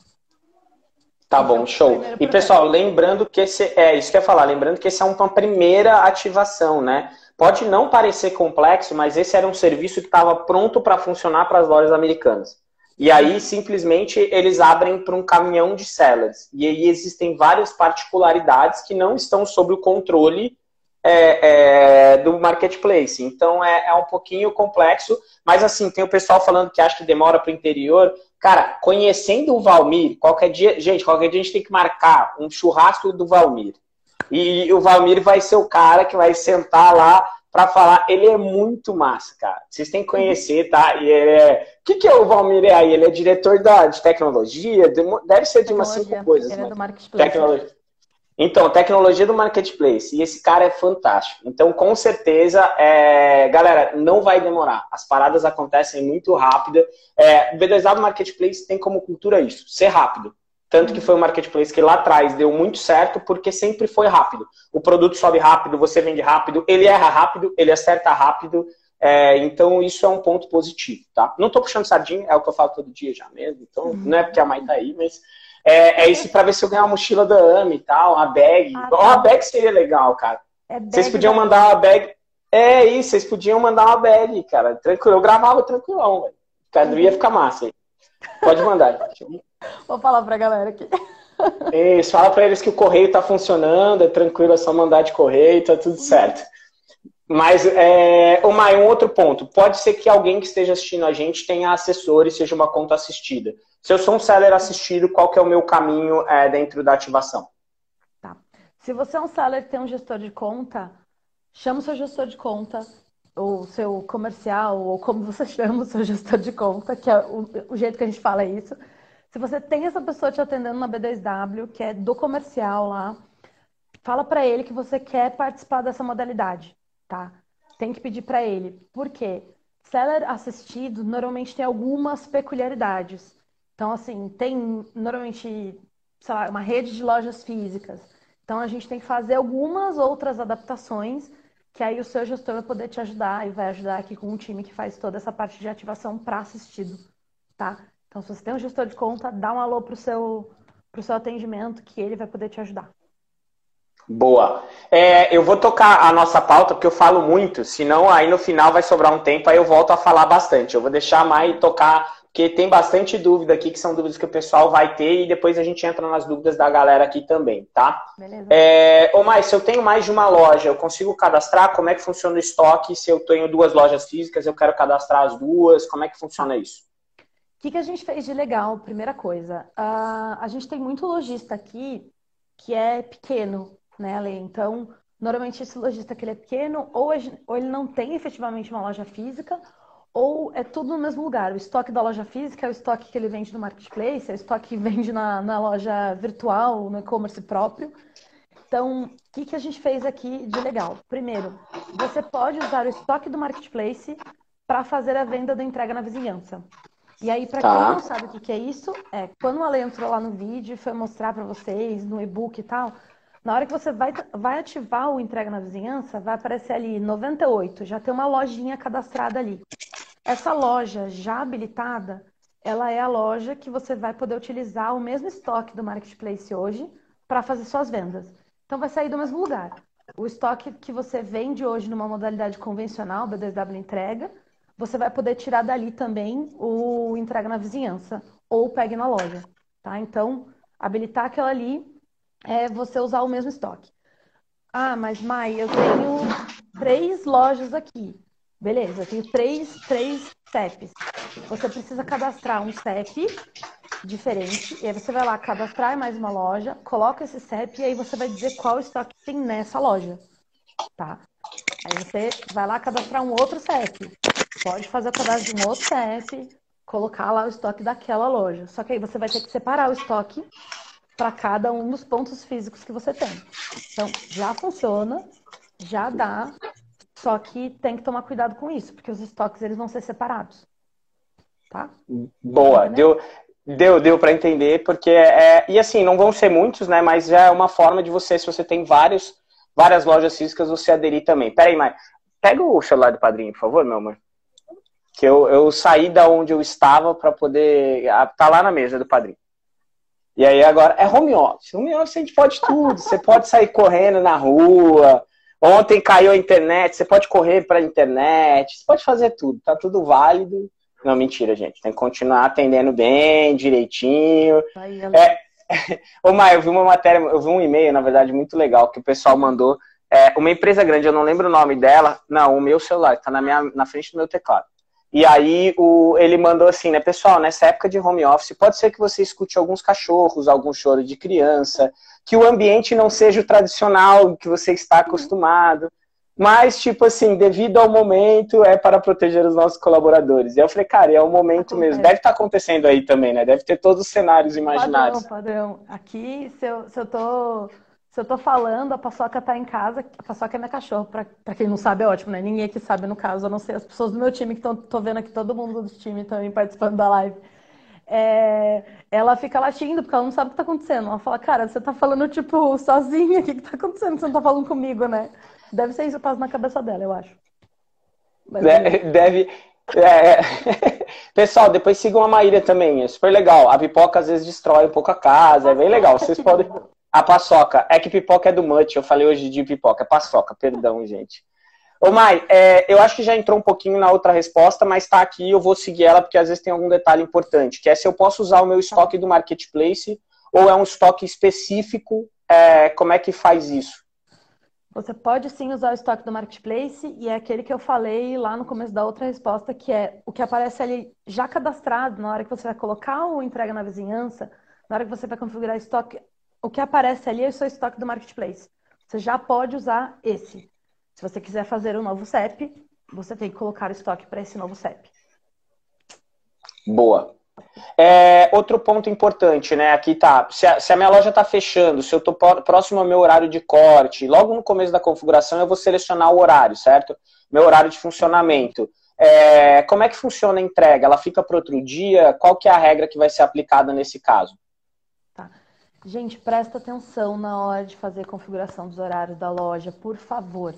Tá bom, show. E pessoal, lembrando que esse é isso que eu ia falar, lembrando que esse é uma primeira ativação, né? Pode não parecer complexo, mas esse era um serviço que estava pronto para funcionar para as lojas americanas. E aí, simplesmente, eles abrem para um caminhão de sellers. E aí existem várias particularidades que não estão sob o controle é, é, do marketplace. Então, é, é, um pouquinho complexo. Mas, assim, tem o pessoal falando que acha que demora para o interior. Cara, conhecendo o Valmir, qualquer dia... Gente, qualquer dia a gente tem que marcar um churrasco do Valmir. E o Valmir vai ser o cara que vai sentar lá para falar. Ele é muito massa, cara. Vocês têm que conhecer, tá? E ele é. O que, que é o Valmir aí? Ele é diretor da, de tecnologia? deve ser de umas cinco coisas. Ele é do marketplace. Tecnologia. Então, tecnologia do marketplace. E esse cara é fantástico. Então, com certeza, é... galera, não vai demorar. As paradas acontecem muito rápido. É... O B2W Marketplace tem como cultura isso, ser rápido. Tanto que foi um marketplace que lá atrás deu muito certo, porque sempre foi rápido. O produto sobe rápido, você vende rápido, ele erra rápido, ele acerta rápido. É, então, isso é um ponto positivo, tá? Não estou puxando sardinha, é o que eu falo todo dia já mesmo. Então, uhum. não é porque a mãe tá aí, mas é, é isso para ver se eu ganhar uma mochila da AMI e tal, uma bag. Ah, tá. Uma bag seria legal, cara. É vocês podiam mandar uma bag. É isso, vocês podiam mandar uma bag, cara. Tranquilo. Eu gravava tranquilão, velho. Cada ia ficar massa aí. Pode mandar. Vou falar pra galera aqui. Isso, fala pra eles que o correio tá funcionando, é tranquilo, é só mandar de correio, tá tudo certo. Mas, é, uma, um outro ponto. Pode ser que alguém que esteja assistindo a gente tenha assessor e seja uma conta assistida. Se eu sou um seller assistido, qual que é o meu caminho é, dentro da ativação? Tá. Se você é um seller e tem um gestor de conta, chama o seu gestor de conta, o seu comercial, ou como você chama o seu gestor de conta, que é o, o jeito que a gente fala isso. Se você tem essa pessoa te atendendo na B2W, que é do comercial lá, fala para ele que você quer participar dessa modalidade, tá? Tem que pedir para ele. Por quê? Seller assistido normalmente tem algumas peculiaridades. Então, assim, tem normalmente, sei lá, uma rede de lojas físicas. Então, a gente tem que fazer algumas outras adaptações que aí o seu gestor vai poder te ajudar e vai ajudar aqui com um time que faz toda essa parte de ativação para assistido, tá? Então, se você tem um gestor de conta, dá um alô pro seu, pro seu atendimento que ele vai poder te ajudar. Boa. É, eu vou tocar a nossa pauta, porque eu falo muito, senão aí no final vai sobrar um tempo, aí eu volto a falar bastante. Eu vou deixar a Mai tocar, porque tem bastante dúvida aqui, que são dúvidas que o pessoal vai ter, e depois a gente entra nas dúvidas da galera aqui também, tá? Beleza. É, ô Mai, se eu tenho mais de uma loja, eu consigo cadastrar? Como é que funciona o estoque? Se eu tenho duas lojas físicas, eu quero cadastrar as duas, como é que funciona isso? O que, que a gente fez de legal? Primeira coisa, uh, a gente tem muito lojista aqui que é pequeno, né, Ale? Então, normalmente esse lojista que ele é pequeno, ou, ou ele não tem efetivamente uma loja física, ou é tudo no mesmo lugar. O estoque da loja física é o estoque que ele vende no marketplace, é o estoque que vende na, na loja virtual, no e-commerce próprio. Então, o que, que a gente fez aqui de legal? Primeiro, você pode usar o estoque do marketplace para fazer a venda da entrega na vizinhança. E aí, para tá. quem não sabe o que é isso, é quando o Ale entrou lá no vídeo e foi mostrar para vocês no e-book e tal, na hora que você vai, vai ativar o entrega na vizinhança, vai aparecer ali 98, já tem uma lojinha cadastrada ali. Essa loja já habilitada, ela é a loja que você vai poder utilizar o mesmo estoque do marketplace hoje para fazer suas vendas. Então vai sair do mesmo lugar. O estoque que você vende hoje numa modalidade convencional, B2W entrega, você vai poder tirar dali também o entrega na vizinhança ou pegue na loja, tá? Então, habilitar aquela ali é você usar o mesmo estoque. Ah, mas Mai, eu tenho três lojas aqui. Beleza, eu tenho três, três CEPs. Você precisa cadastrar um CEP diferente. E aí você vai lá cadastrar mais uma loja, coloca esse CEP e aí você vai dizer qual estoque tem nessa loja. Tá? Aí você vai lá cadastrar um outro CEP. pode fazer o cadastro de um outro CEP, colocar lá o estoque daquela loja. Só que aí você vai ter que separar o estoque para cada um dos pontos físicos que você tem. Então, já funciona, já dá, só que tem que tomar cuidado com isso, porque os estoques eles vão ser separados. Tá? Boa, deu, deu, deu para entender, porque é, e assim, não vão ser muitos, né, mas já é uma forma de você, se você tem vários, várias lojas físicas, você aderir também. Pera aí, Mai, pega o celular do padrinho, por favor, meu amor. Que eu, eu saí da onde eu estava para poder, tá lá na mesa do padrinho. E aí agora é home office. Home office a gente pode tudo. Você pode sair correndo na rua. Ontem caiu a internet, você pode correr para a internet, você pode fazer tudo, tá tudo válido. Não, mentira, gente. Tem que continuar atendendo bem, direitinho. É... Ô, Maia, eu vi uma matéria, eu vi um e-mail, na verdade, muito legal, que o pessoal mandou. É, uma empresa grande, eu não lembro o nome dela. Não, o meu celular, tá na, minha, na frente do meu teclado. E aí o, ele mandou assim, né, pessoal, nessa época de home office, pode ser que você escute alguns cachorros, algum choro de criança, que o ambiente não seja o tradicional que você está acostumado. Mas, tipo assim, devido ao momento, é para proteger os nossos colaboradores. E eu falei, cara, é o momento mesmo. Deve estar tá acontecendo aí também, né? Deve ter todos os cenários imaginários. Padrão, padrão. Aqui, se eu, se eu tô se eu tô falando, a paçoca tá em casa, a paçoca é minha cachorra. Pra, pra quem não sabe, é ótimo, né? Ninguém aqui sabe, no caso, a não ser as pessoas do meu time, que estão tô vendo aqui todo mundo do time também participando da live. É, ela fica latindo, porque ela não sabe o que tá acontecendo. Ela fala, cara, você tá falando, tipo, sozinha, o que que tá acontecendo? Você não tá falando comigo, né? Deve ser isso que passa na cabeça dela, eu acho. Mas, deve. deve... É... Pessoal, depois sigam a Maíra também, é super legal. A pipoca às vezes destrói um pouco a casa, é bem legal. Vocês podem. A paçoca. É que pipoca é do Mutt. Eu falei hoje de pipoca. É paçoca, perdão, gente. Ô, Mai, é, eu acho que já entrou um pouquinho na outra resposta, mas tá aqui, eu vou seguir ela, porque às vezes tem algum detalhe importante, que é se eu posso usar o meu estoque do Marketplace ou é um estoque específico, é, como é que faz isso? Você pode sim usar o estoque do Marketplace e é aquele que eu falei lá no começo da outra resposta, que é o que aparece ali já cadastrado na hora que você vai colocar o entrega na vizinhança, na hora que você vai configurar estoque, o que aparece ali é o seu estoque do marketplace. Você já pode usar esse. Se você quiser fazer um novo CEP, você tem que colocar o estoque para esse novo CEP. Boa. É, outro ponto importante, né? Aqui tá. Se a, se a minha loja está fechando, se eu estou próximo ao meu horário de corte, logo no começo da configuração eu vou selecionar o horário, certo? Meu horário de funcionamento. É, como é que funciona a entrega? Ela fica para outro dia? Qual que é a regra que vai ser aplicada nesse caso? Gente, presta atenção na hora de fazer a configuração dos horários da loja, por favor.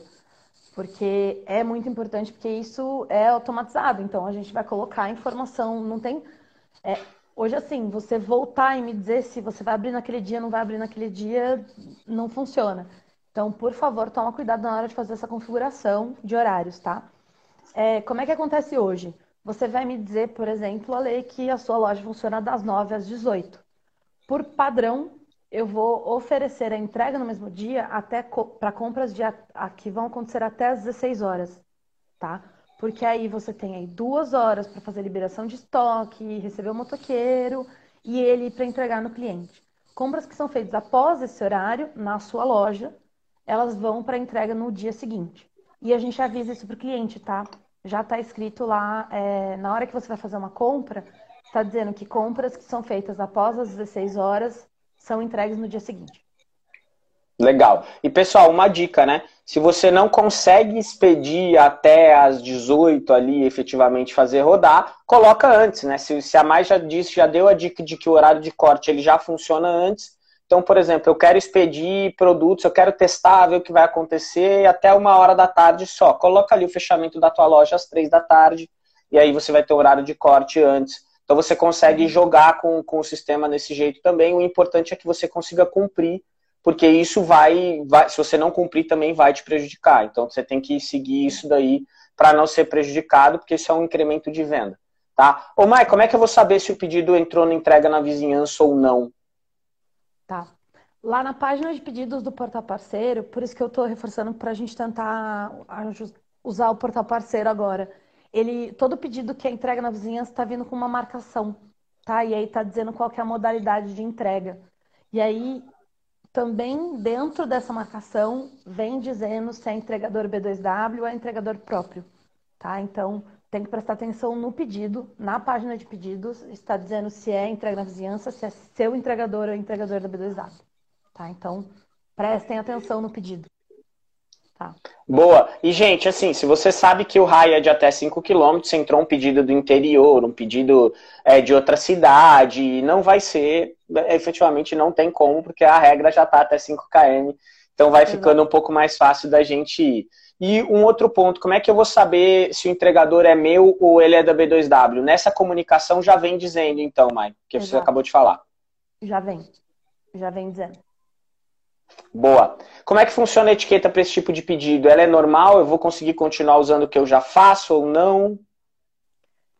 Porque é muito importante, porque isso é automatizado. Então, a gente vai colocar a informação, não tem... É, hoje, assim, você voltar e me dizer se você vai abrir naquele dia, não vai abrir naquele dia, não funciona. Então, por favor, toma cuidado na hora de fazer essa configuração de horários, tá? É, como é que acontece hoje? Você vai me dizer, por exemplo, a lei que a sua loja funciona das 9 às 18 por padrão, eu vou oferecer a entrega no mesmo dia até para compras de que vão acontecer até às 16 horas, tá? Porque aí você tem aí duas horas para fazer liberação de estoque, receber o motoqueiro e ele para entregar no cliente. Compras que são feitas após esse horário na sua loja, elas vão para entrega no dia seguinte. E a gente avisa isso para o cliente, tá? Já está escrito lá, é, na hora que você vai fazer uma compra, está dizendo que compras que são feitas após as 16 horas são entregues no dia seguinte. Legal. E pessoal, uma dica, né? Se você não consegue expedir até as 18 ali, efetivamente fazer rodar, coloca antes, né? Se, se a mais já disse, já deu a dica de que o horário de corte ele já funciona antes. Então, por exemplo, eu quero expedir produtos, eu quero testar, ver o que vai acontecer até uma hora da tarde só. Coloca ali o fechamento da tua loja às três da tarde e aí você vai ter o horário de corte antes. Então você consegue jogar com, com o sistema desse jeito também. O importante é que você consiga cumprir, porque isso vai, vai se você não cumprir, também vai te prejudicar. Então você tem que seguir isso daí para não ser prejudicado, porque isso é um incremento de venda. Tá? Ô, Mai, como é que eu vou saber se o pedido entrou na entrega na vizinhança ou não? Tá. Lá na página de pedidos do portal parceiro, por isso que eu estou reforçando para a gente tentar usar o portal parceiro agora ele todo pedido que é entrega na vizinhança está vindo com uma marcação, tá? E aí está dizendo qual é a modalidade de entrega. E aí também dentro dessa marcação vem dizendo se é entregador B2W ou é entregador próprio, tá? Então tem que prestar atenção no pedido, na página de pedidos, está dizendo se é entrega na vizinhança, se é seu entregador ou entregador da B2W. Tá? Então, prestem atenção no pedido. Tá. Boa. E, gente, assim, se você sabe que o raio é de até 5 km, entrou um pedido do interior, um pedido é, de outra cidade, não vai ser, efetivamente não tem como, porque a regra já está até 5 km. Então vai ficando um pouco mais fácil da gente ir. E um outro ponto, como é que eu vou saber se o entregador é meu ou ele é da B2W? Nessa comunicação já vem dizendo, então, Mai, que Exato. você acabou de falar. Já vem. Já vem dizendo. Boa. Como é que funciona a etiqueta para esse tipo de pedido? Ela é normal? Eu vou conseguir continuar usando o que eu já faço ou não?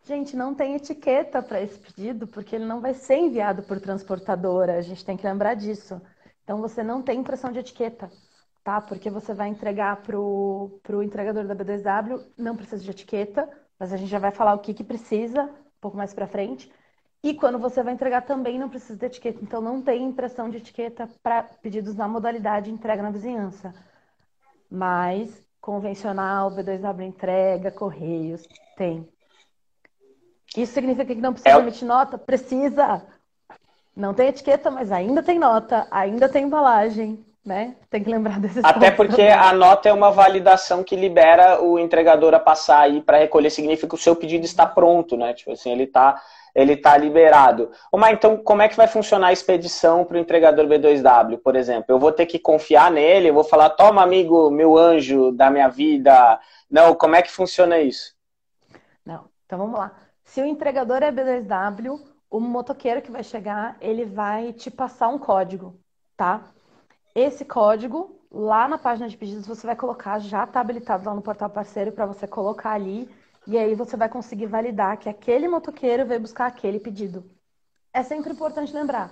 Gente, não tem etiqueta para esse pedido, porque ele não vai ser enviado por transportadora. A gente tem que lembrar disso. Então, você não tem impressão de etiqueta tá? Porque você vai entregar para o entregador da B2W, não precisa de etiqueta, mas a gente já vai falar o que, que precisa um pouco mais para frente. E quando você vai entregar também não precisa de etiqueta. Então não tem impressão de etiqueta para pedidos na modalidade entrega na vizinhança. Mas convencional, B2W entrega, correios, tem. Isso significa que não precisa é... emitir nota? Precisa! Não tem etiqueta, mas ainda tem nota, ainda tem embalagem, né? Tem que lembrar desses Até porque também. a nota é uma validação que libera o entregador a passar aí para recolher, significa que o seu pedido está pronto, né? Tipo assim, ele está ele tá liberado. Mas então, como é que vai funcionar a expedição para o entregador B2W, por exemplo? Eu vou ter que confiar nele, eu vou falar, toma, amigo, meu anjo da minha vida. Não, como é que funciona isso? Não, então vamos lá. Se o entregador é B2W, o motoqueiro que vai chegar, ele vai te passar um código, tá? Esse código, lá na página de pedidos, você vai colocar, já está habilitado lá no portal parceiro para você colocar ali, e aí você vai conseguir validar que aquele motoqueiro veio buscar aquele pedido. É sempre importante lembrar.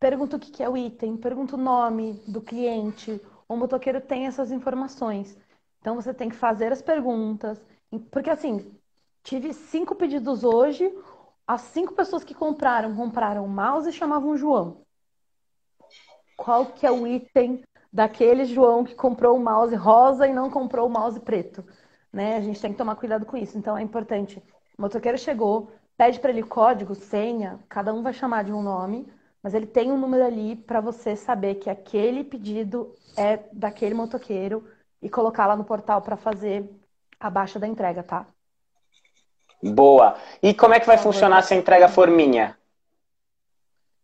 Pergunta o que é o item, pergunta o nome do cliente. O motoqueiro tem essas informações. Então você tem que fazer as perguntas. Porque assim, tive cinco pedidos hoje. As cinco pessoas que compraram, compraram mouse e chamavam João qual que é o item daquele João que comprou o mouse rosa e não comprou o mouse preto. Né? A gente tem que tomar cuidado com isso. Então é importante. O motoqueiro chegou, pede para ele código, senha, cada um vai chamar de um nome, mas ele tem um número ali para você saber que aquele pedido é daquele motoqueiro e colocar lá no portal para fazer a baixa da entrega, tá? Boa. E como é que vai funcionar se a entrega for minha?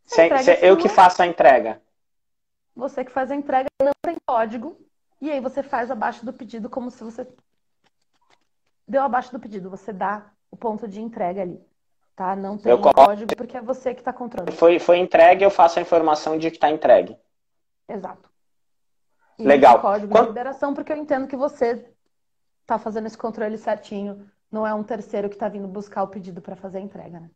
Se, se eu que faço a entrega você que faz a entrega não tem código, e aí você faz abaixo do pedido como se você deu abaixo do pedido, você dá o ponto de entrega ali. Tá? Não tem código porque é você que está controlando. Foi, foi entregue, eu faço a informação de que está entregue. Exato. E Legal. código Quando... de liberação, porque eu entendo que você está fazendo esse controle certinho. Não é um terceiro que está vindo buscar o pedido para fazer a entrega, né?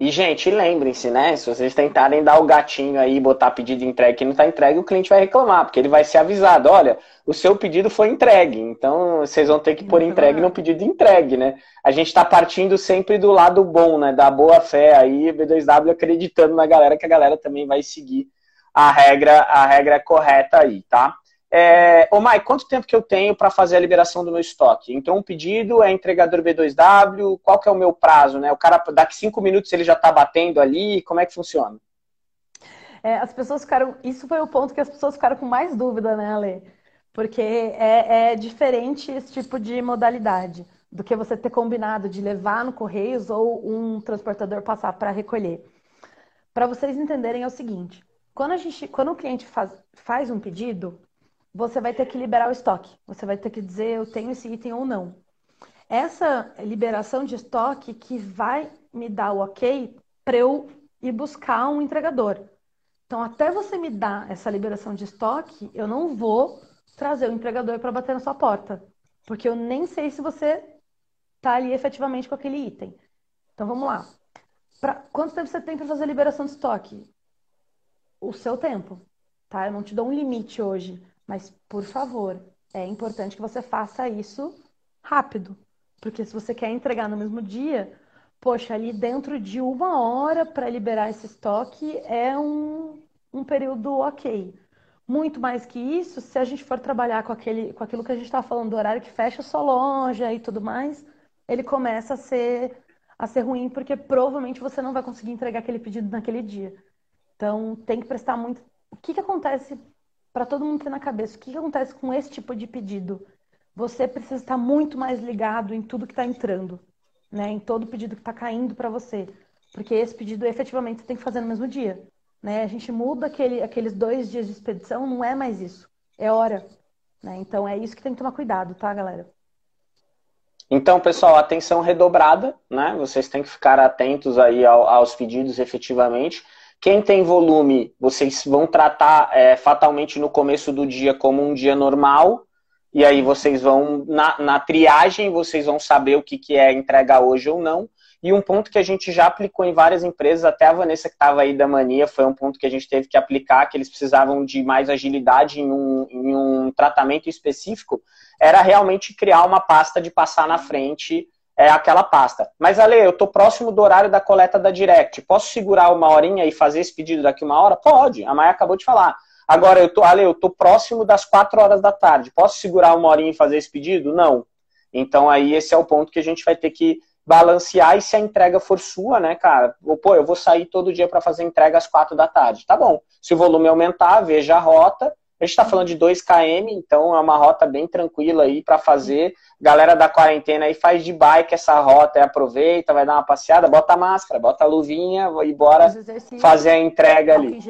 E, gente, lembrem-se, né? Se vocês tentarem dar o gatinho aí, botar pedido entregue que não está entregue, o cliente vai reclamar, porque ele vai ser avisado, olha, o seu pedido foi entregue, então vocês vão ter que pôr entregue no pedido entregue, né? A gente está partindo sempre do lado bom, né? Da boa fé aí, B2W acreditando na galera, que a galera também vai seguir a regra, a regra correta aí, tá? É, ô Mai, quanto tempo que eu tenho para fazer a liberação do meu estoque? Entrou um pedido, é entregador B2W, qual que é o meu prazo, né? O cara, daqui cinco minutos ele já está batendo ali, como é que funciona? É, as pessoas ficaram, isso foi o ponto que as pessoas ficaram com mais dúvida, né, Ale? Porque é, é diferente esse tipo de modalidade do que você ter combinado de levar no Correios ou um transportador passar para recolher. Para vocês entenderem é o seguinte, quando, a gente, quando o cliente faz, faz um pedido, você vai ter que liberar o estoque. Você vai ter que dizer eu tenho esse item ou não. Essa liberação de estoque que vai me dar o ok para eu ir buscar um entregador. Então, até você me dar essa liberação de estoque, eu não vou trazer o entregador para bater na sua porta, porque eu nem sei se você está ali efetivamente com aquele item. Então, vamos lá. Pra... Quanto tempo você tem para fazer a liberação de estoque? O seu tempo, tá? Eu não te dou um limite hoje. Mas, por favor, é importante que você faça isso rápido. Porque se você quer entregar no mesmo dia, poxa, ali dentro de uma hora para liberar esse estoque é um, um período ok. Muito mais que isso, se a gente for trabalhar com, aquele, com aquilo que a gente estava falando do horário que fecha só loja e tudo mais, ele começa a ser, a ser ruim, porque provavelmente você não vai conseguir entregar aquele pedido naquele dia. Então, tem que prestar muito. O que, que acontece para todo mundo ter na cabeça? O que, que acontece com esse tipo de pedido? Você precisa estar muito mais ligado em tudo que está entrando, né? Em todo pedido que está caindo para você. Porque esse pedido efetivamente você tem que fazer no mesmo dia. Né? A gente muda aquele, aqueles dois dias de expedição, não é mais isso. É hora. Né? Então é isso que tem que tomar cuidado, tá, galera? Então, pessoal, atenção redobrada, né? Vocês têm que ficar atentos aí aos pedidos efetivamente. Quem tem volume, vocês vão tratar é, fatalmente no começo do dia como um dia normal, e aí vocês vão, na, na triagem, vocês vão saber o que, que é entrega hoje ou não. E um ponto que a gente já aplicou em várias empresas, até a Vanessa que estava aí da mania, foi um ponto que a gente teve que aplicar, que eles precisavam de mais agilidade em um, em um tratamento específico, era realmente criar uma pasta de passar na frente é, aquela pasta. Mas, Ale, eu estou próximo do horário da coleta da Direct. Posso segurar uma horinha e fazer esse pedido daqui uma hora? Pode, a Maia acabou de falar. Agora, eu tô, Ale, eu tô próximo das quatro horas da tarde. Posso segurar uma horinha e fazer esse pedido? Não. Então, aí, esse é o ponto que a gente vai ter que balancear e se a entrega for sua, né, cara? Pô, eu vou sair todo dia para fazer entrega às quatro da tarde. Tá bom. Se o volume aumentar, veja a rota. A gente está falando de 2 km, então é uma rota bem tranquila aí para fazer. Galera da quarentena aí faz de bike essa rota, aproveita, vai dar uma passeada, bota a máscara, bota a luvinha e bora fazer a entrega ali.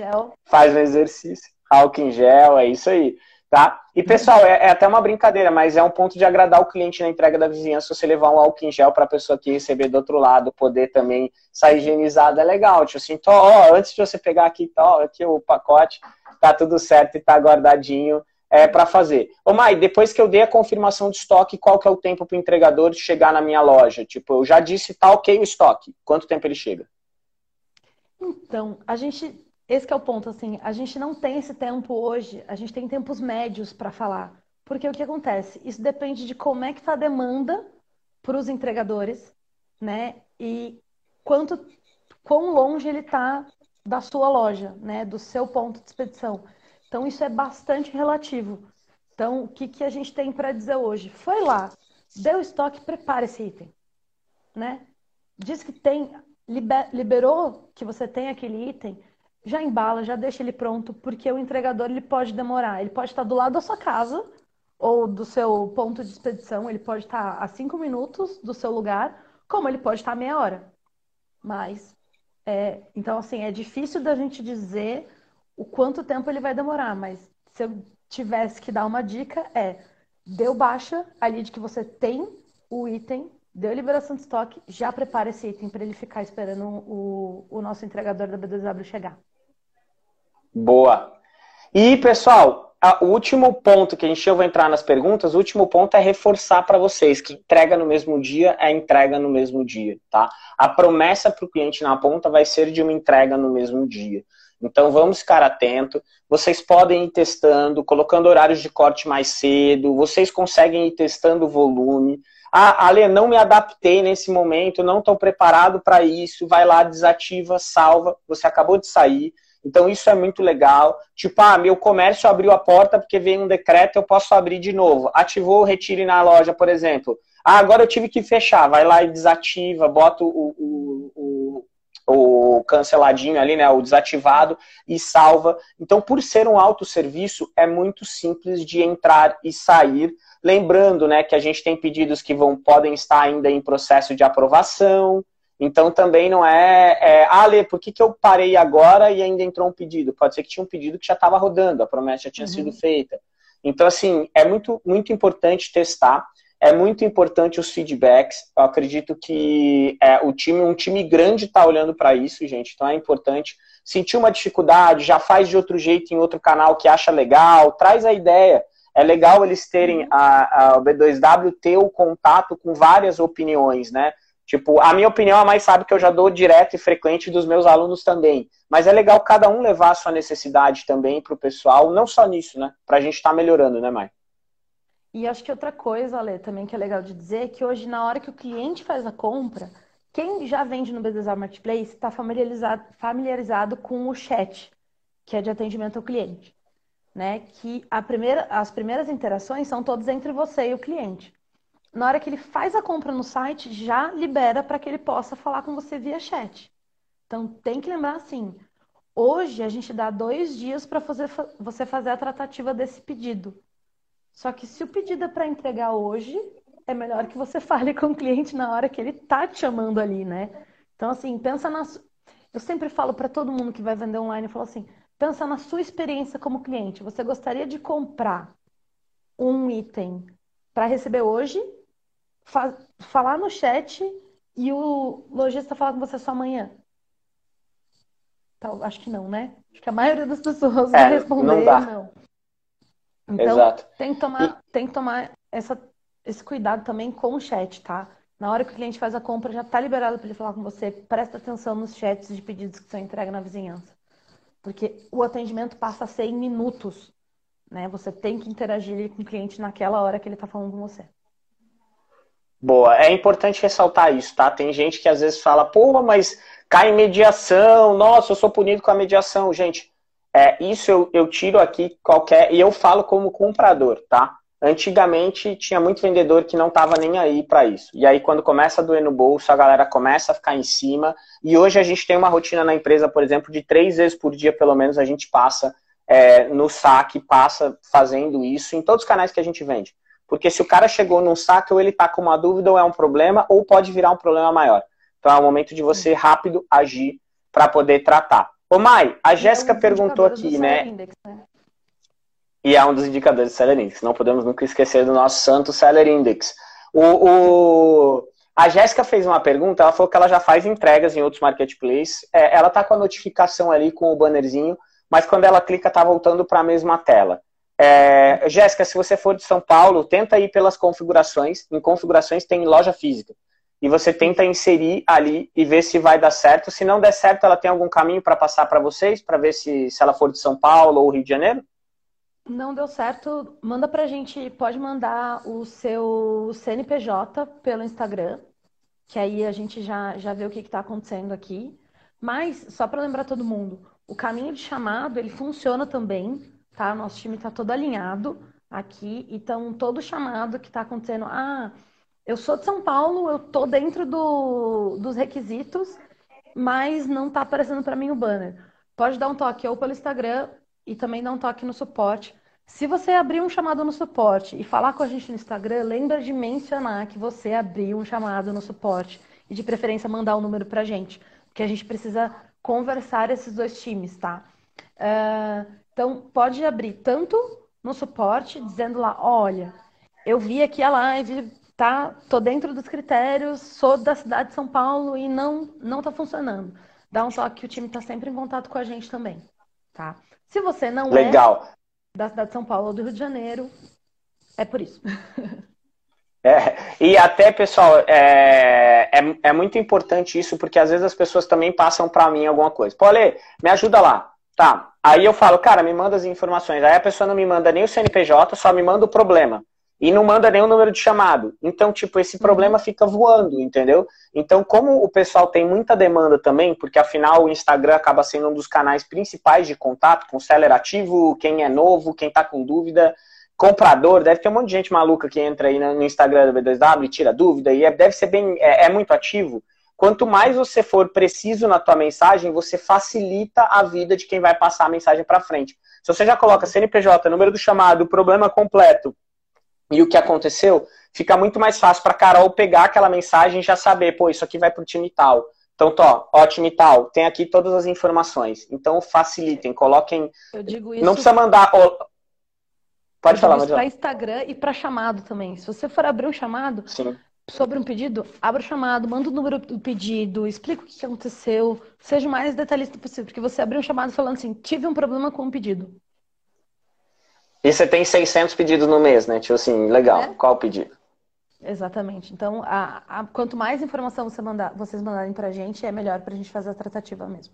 Faz o exercício. Álcool em gel, é isso aí. Tá? E pessoal, é, é, até uma brincadeira, mas é um ponto de agradar o cliente na entrega da vizinhança você levar um álcool em gel para a pessoa que receber do outro lado, poder também sair higienizada, é legal. Tipo assim, ó, antes de você pegar aqui, tó, aqui o pacote, tá tudo certo e tá guardadinho é, para fazer. Ô Mai, depois que eu dei a confirmação de estoque, qual que é o tempo para o entregador chegar na minha loja? Tipo, eu já disse, tá ok o estoque. Quanto tempo ele chega? Então, a gente esse é o ponto, assim, a gente não tem esse tempo hoje, a gente tem tempos médios para falar. Porque o que acontece? Isso depende de como é que está a demanda para os entregadores, né? E quanto, quão longe ele está da sua loja, né? Do seu ponto de expedição. Então, isso é bastante relativo. Então, o que, que a gente tem para dizer hoje? Foi lá, deu estoque, prepara esse item, né? Diz que tem, liberou que você tem aquele item, já embala, já deixa ele pronto, porque o entregador ele pode demorar. Ele pode estar do lado da sua casa ou do seu ponto de expedição, ele pode estar a cinco minutos do seu lugar, como ele pode estar a meia hora. Mas, é, então, assim, é difícil da gente dizer o quanto tempo ele vai demorar, mas se eu tivesse que dar uma dica, é deu baixa ali de que você tem o item, deu liberação de estoque, já prepara esse item para ele ficar esperando o, o nosso entregador da B2W chegar. Boa. E, pessoal, o último ponto que a gente eu vou entrar nas perguntas, o último ponto é reforçar para vocês que entrega no mesmo dia é entrega no mesmo dia, tá? A promessa para o cliente na ponta vai ser de uma entrega no mesmo dia. Então vamos ficar atento. Vocês podem ir testando, colocando horários de corte mais cedo, vocês conseguem ir testando o volume. Ah, Ale, não me adaptei nesse momento, não estou preparado para isso. Vai lá, desativa, salva. Você acabou de sair então isso é muito legal. Tipo, ah, meu comércio abriu a porta porque veio um decreto, eu posso abrir de novo. Ativou o retire na loja, por exemplo. Ah, agora eu tive que fechar. Vai lá e desativa, bota o, o, o, o canceladinho ali, né, o desativado e salva. Então, por ser um autosserviço, é muito simples de entrar e sair. Lembrando, né, que a gente tem pedidos que vão podem estar ainda em processo de aprovação. Então também não é, é ah, Lê, por que, que eu parei agora e ainda entrou um pedido? Pode ser que tinha um pedido que já estava rodando, a promessa já tinha uhum. sido feita. Então, assim, é muito, muito importante testar, é muito importante os feedbacks. Eu acredito que é, o time, um time grande está olhando para isso, gente. Então é importante. Sentir uma dificuldade, já faz de outro jeito em outro canal que acha legal, traz a ideia. É legal eles terem a, a, o B2W ter o contato com várias opiniões, né? Tipo, a minha opinião é a mais sábia que eu já dou direto e frequente dos meus alunos também. Mas é legal cada um levar a sua necessidade também para o pessoal, não só nisso, né? Para a gente estar tá melhorando, né, Mai? E acho que outra coisa, Ale, também que é legal de dizer, é que hoje, na hora que o cliente faz a compra, quem já vende no Bezesar Marketplace está familiarizado, familiarizado com o chat, que é de atendimento ao cliente. Né? Que primeira, as primeiras interações são todas entre você e o cliente. Na hora que ele faz a compra no site, já libera para que ele possa falar com você via chat. Então tem que lembrar assim: hoje a gente dá dois dias para você fazer a tratativa desse pedido. Só que se o pedido é para entregar hoje, é melhor que você fale com o cliente na hora que ele tá te chamando ali, né? Então, assim, pensa na. Eu sempre falo para todo mundo que vai vender online, eu falo assim: pensa na sua experiência como cliente. Você gostaria de comprar um item para receber hoje, falar no chat e o lojista falar com você só amanhã? Então, acho que não, né? Acho que a maioria das pessoas é, vai responder não. não. Então, Exato. tem que tomar, tem que tomar essa, esse cuidado também com o chat, tá? Na hora que o cliente faz a compra, já está liberado para ele falar com você. Presta atenção nos chats de pedidos que são entregues na vizinhança. Porque o atendimento passa a ser em minutos. Né? Você tem que interagir com o cliente naquela hora que ele está falando com você. Boa. É importante ressaltar isso, tá? Tem gente que às vezes fala, pô, mas cai em mediação, nossa, eu sou punido com a mediação. Gente, é, isso eu, eu tiro aqui qualquer. E eu falo como comprador, tá? Antigamente tinha muito vendedor que não estava nem aí para isso. E aí, quando começa a doer no bolso, a galera começa a ficar em cima. E hoje a gente tem uma rotina na empresa, por exemplo, de três vezes por dia, pelo menos, a gente passa é, no saque, passa fazendo isso em todos os canais que a gente vende. Porque se o cara chegou num saque, ou ele está com uma dúvida, ou é um problema, ou pode virar um problema maior. Então é o momento de você rápido agir para poder tratar. Ô Mai, a Jéssica perguntou aqui, né? Index, né? E é um dos indicadores do Seller Index. Não podemos nunca esquecer do nosso santo Seller Index. O, o... A Jéssica fez uma pergunta, ela falou que ela já faz entregas em outros marketplaces. É, ela tá com a notificação ali com o bannerzinho, mas quando ela clica, tá voltando para a mesma tela. É, Jéssica, se você for de São Paulo, tenta ir pelas configurações. Em configurações tem loja física. E você tenta inserir ali e ver se vai dar certo. Se não der certo, ela tem algum caminho para passar para vocês, para ver se, se ela for de São Paulo ou Rio de Janeiro? Não deu certo, manda pra gente, pode mandar o seu CNPJ pelo Instagram, que aí a gente já, já vê o que está acontecendo aqui. Mas, só para lembrar todo mundo, o caminho de chamado, ele funciona também, tá? Nosso time está todo alinhado aqui, então todo chamado que está acontecendo, ah, eu sou de São Paulo, eu tô dentro do, dos requisitos, mas não está aparecendo para mim o banner. Pode dar um toque ou pelo Instagram e também dar um toque no suporte. Se você abrir um chamado no suporte e falar com a gente no Instagram, lembra de mencionar que você abriu um chamado no suporte e de preferência mandar o um número pra gente, porque a gente precisa conversar esses dois times, tá? Uh, então, pode abrir tanto no suporte, dizendo lá, olha, eu vi aqui a live, tá? Tô dentro dos critérios, sou da cidade de São Paulo e não não tá funcionando. Dá um toque que o time tá sempre em contato com a gente também, tá? Se você não é Legal. é da cidade de São Paulo ou do Rio de Janeiro, é por isso. É, e até, pessoal, é, é, é, muito importante isso, porque às vezes as pessoas também passam para mim alguma coisa. Pô, Ale, me ajuda lá. Tá. Aí eu falo, cara, me manda as informações. Aí a pessoa não me manda nem o CNPJ, só me manda o problema e não manda nenhum número de chamado. Então, tipo, esse uhum. problema fica voando, entendeu? Então, como o pessoal tem muita demanda também, porque afinal o Instagram acaba sendo um dos canais principais de contato com o seller ativo, quem é novo, quem tá com dúvida, comprador, deve ter um monte de gente maluca que entra aí no Instagram do B2W e tira dúvida, e é, deve ser bem, é, é muito ativo. Quanto mais você for preciso na tua mensagem, você facilita a vida de quem vai passar a mensagem para frente. Se você já coloca CNPJ, número do chamado, problema completo, e o que aconteceu, fica muito mais fácil para Carol pegar aquela mensagem e já saber, pô, isso aqui vai para o time tal. Então, tó, ó, time tal, tem aqui todas as informações. Então, facilitem, coloquem. Eu digo isso. Não precisa mandar. Pode falar, Para Instagram e para chamado também. Se você for abrir um chamado Sim. Sobre um pedido, abra o chamado, manda o número do pedido, explica o que aconteceu, seja o mais detalhista possível, porque você abriu um chamado falando assim, tive um problema com o pedido. E você tem 600 pedidos no mês, né? Tipo assim, legal. É? Qual o pedido? Exatamente. Então, a, a, quanto mais informação você mandar, vocês mandarem pra gente, é melhor pra gente fazer a tratativa mesmo.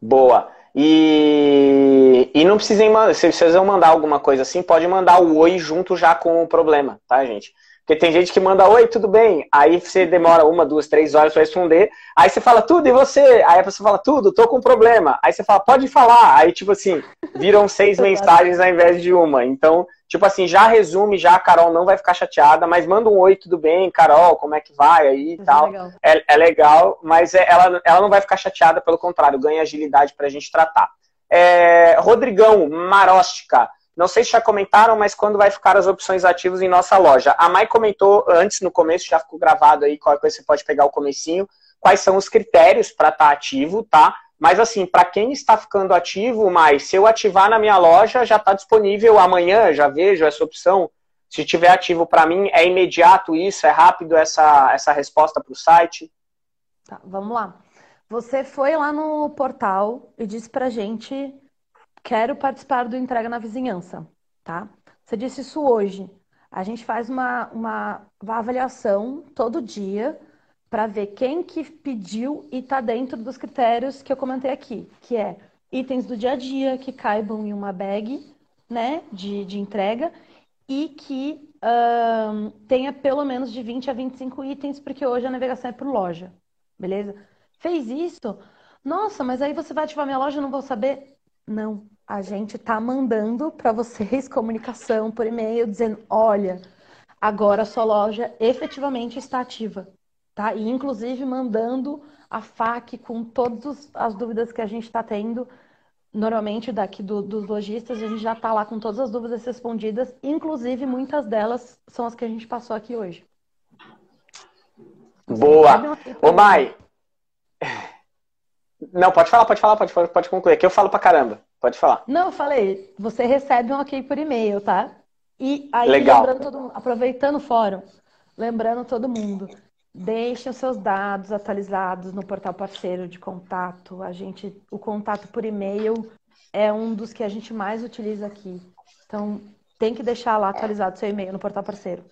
Boa. E, e não precisem mandar, se vocês vão mandar alguma coisa assim, pode mandar o oi junto já com o problema, tá, gente? Porque tem gente que manda, oi, tudo bem? Aí você demora uma, duas, três horas para responder. Aí você fala, tudo, e você? Aí a pessoa fala, tudo, tô com um problema. Aí você fala, pode falar. Aí, tipo assim, viram seis mensagens ao invés de uma. Então, tipo assim, já resume, já a Carol não vai ficar chateada, mas manda um oi, tudo bem, Carol, como é que vai aí e é tal. É, é, é, legal, mas é, ela, ela não vai ficar chateada, pelo contrário, ganha agilidade pra gente tratar. É, Rodrigão, Maróstica. Não sei se já comentaram, mas quando vai ficar as opções ativas em nossa loja? A Mai comentou antes, no começo, já ficou gravado aí, qual coisa você pode pegar o comecinho, quais são os critérios para estar tá ativo, tá? Mas assim, para quem está ficando ativo, Mai, se eu ativar na minha loja, já está disponível amanhã, já vejo essa opção. Se tiver ativo para mim, é imediato isso? É rápido essa, essa resposta para o site? Tá, vamos lá. Você foi lá no portal e disse para gente quero participar do entrega na vizinhança, tá? Você disse isso hoje. A gente faz uma, uma, avaliação todo dia para ver quem que pediu e está dentro dos critérios que eu comentei aqui, que é itens do dia a dia que caibam em uma bag, né, de, de entrega e que um, tenha pelo menos de 20 a 25 itens, porque hoje a navegação é por loja, beleza? Fez isso? Nossa, mas aí você vai ativar minha loja e não vou saber? Não, a gente está mandando para vocês comunicação por e-mail dizendo: olha, agora a sua loja efetivamente está ativa, tá? E inclusive mandando a FAQ com todas as dúvidas que a gente está tendo. Normalmente, daqui do, dos lojistas, a gente já está lá com todas as dúvidas respondidas, inclusive muitas delas são as que a gente passou aqui hoje. Boa! Ô, Mai, não, pode falar, pode falar, pode, pode concluir. Que eu falo pra caramba. Pode falar. Não, eu falei. Você recebe um ok por e-mail, tá? E aí, Legal. lembrando todo aproveitando o fórum, lembrando todo mundo, deixem os seus dados atualizados no portal parceiro de contato. A gente, o contato por e-mail é um dos que a gente mais utiliza aqui. Então, tem que deixar lá atualizado o seu e-mail no portal parceiro.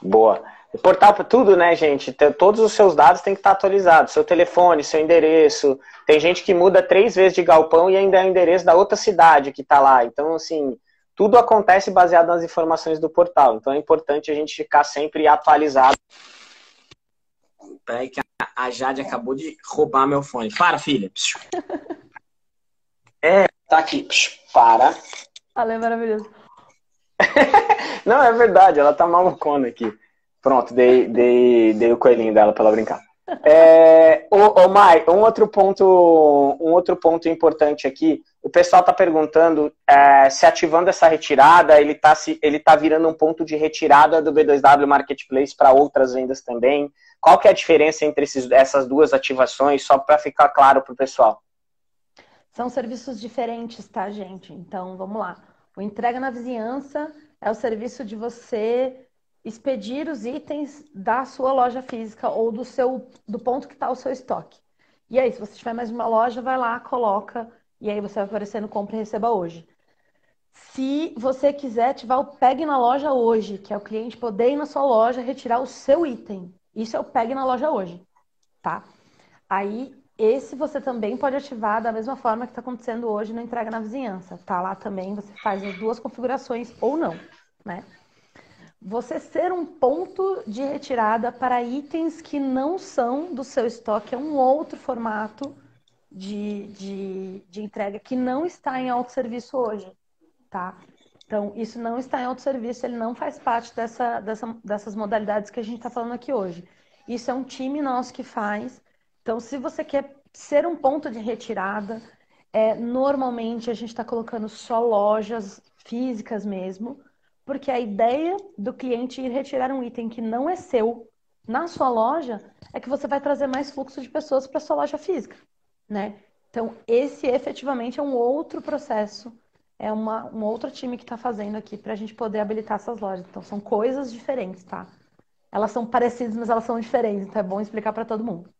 Boa. O portal para tudo, né, gente? Todos os seus dados têm que estar atualizados. Seu telefone, seu endereço. Tem gente que muda três vezes de galpão e ainda é o endereço da outra cidade que está lá. Então, assim, tudo acontece baseado nas informações do portal. Então é importante a gente ficar sempre atualizado. Peraí que a Jade acabou de roubar meu fone. Para, filha. É, tá aqui. Para. Valeu, maravilhoso. Não, é verdade, ela tá malucona aqui. Pronto, dei, dei, dei o coelhinho dela para ela brincar. É, ô, Mai, um outro ponto, um outro ponto importante aqui. O pessoal está perguntando é, se ativando essa retirada, ele está ele tá virando um ponto de retirada do B2W Marketplace para outras vendas também. Qual que é a diferença entre esses, essas duas ativações, só para ficar claro para o pessoal? São serviços diferentes, tá, gente? Então, vamos lá. O entrega na vizinhança é o serviço de você expedir os itens da sua loja física ou do seu do ponto que está o seu estoque. E aí, se você tiver mais uma loja, vai lá, coloca e aí você vai aparecer no compra e receba hoje. Se você quiser ativar o pegue na loja hoje, que é o cliente poder ir na sua loja retirar o seu item. Isso é o pegue na loja hoje, tá? Aí esse você também pode ativar da mesma forma que está acontecendo hoje na entrega na vizinhança. Tá lá também, você faz as duas configurações ou não, né? Você ser um ponto de retirada para itens que não são do seu estoque, é um outro formato de, de, de entrega que não está em autosserviço hoje, tá? Então, isso não está em autosserviço, ele não faz parte dessa, dessa, dessas modalidades que a gente está falando aqui hoje. Isso é um time nosso que faz. Então, se você quer ser um ponto de retirada, é, normalmente a gente está colocando só lojas físicas mesmo, porque a ideia do cliente ir retirar um item que não é seu na sua loja é que você vai trazer mais fluxo de pessoas para sua loja física, né? Então, esse efetivamente é um outro processo, é uma, um outro time que está fazendo aqui para a gente poder habilitar essas lojas. Então, são coisas diferentes, tá? Elas são parecidas, mas elas são diferentes, então é bom explicar para todo mundo.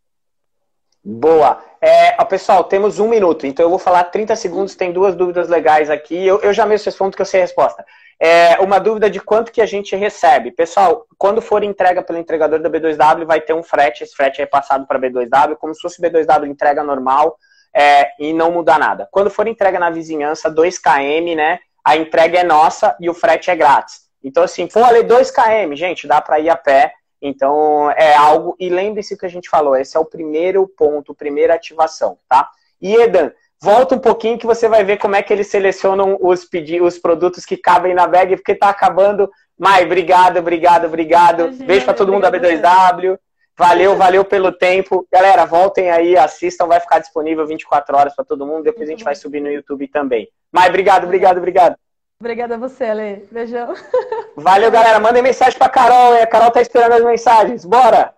Boa. É, pessoal, temos um minuto, então eu vou falar 30 segundos, tem duas dúvidas legais aqui. Eu, eu já mesmo respondo que eu sei a resposta. É uma dúvida de quanto que a gente recebe. Pessoal, quando for entrega pelo entregador da B2W, vai ter um frete, esse frete é passado para B2W, como se fosse B2W entrega normal é, e não muda nada. Quando for entrega na vizinhança, 2km, né? A entrega é nossa e o frete é grátis. Então, assim, for ali 2 km, gente, dá para ir a pé. Então, é algo. E lembre-se que a gente falou, esse é o primeiro ponto, primeira ativação, tá? E Edan, volta um pouquinho que você vai ver como é que eles selecionam os, os produtos que cabem na bag, porque tá acabando. Mai, obrigado, obrigado, obrigado. Imagina, Beijo para todo mundo da B2W. Valeu, valeu pelo tempo. Galera, voltem aí, assistam, vai ficar disponível 24 horas para todo mundo. Depois a gente vai subir no YouTube também. Mai, obrigado, obrigado, obrigado. Obrigada a você, Ale. Beijão. Valeu, galera. Mandem mensagem pra Carol. A Carol tá esperando as mensagens. Bora!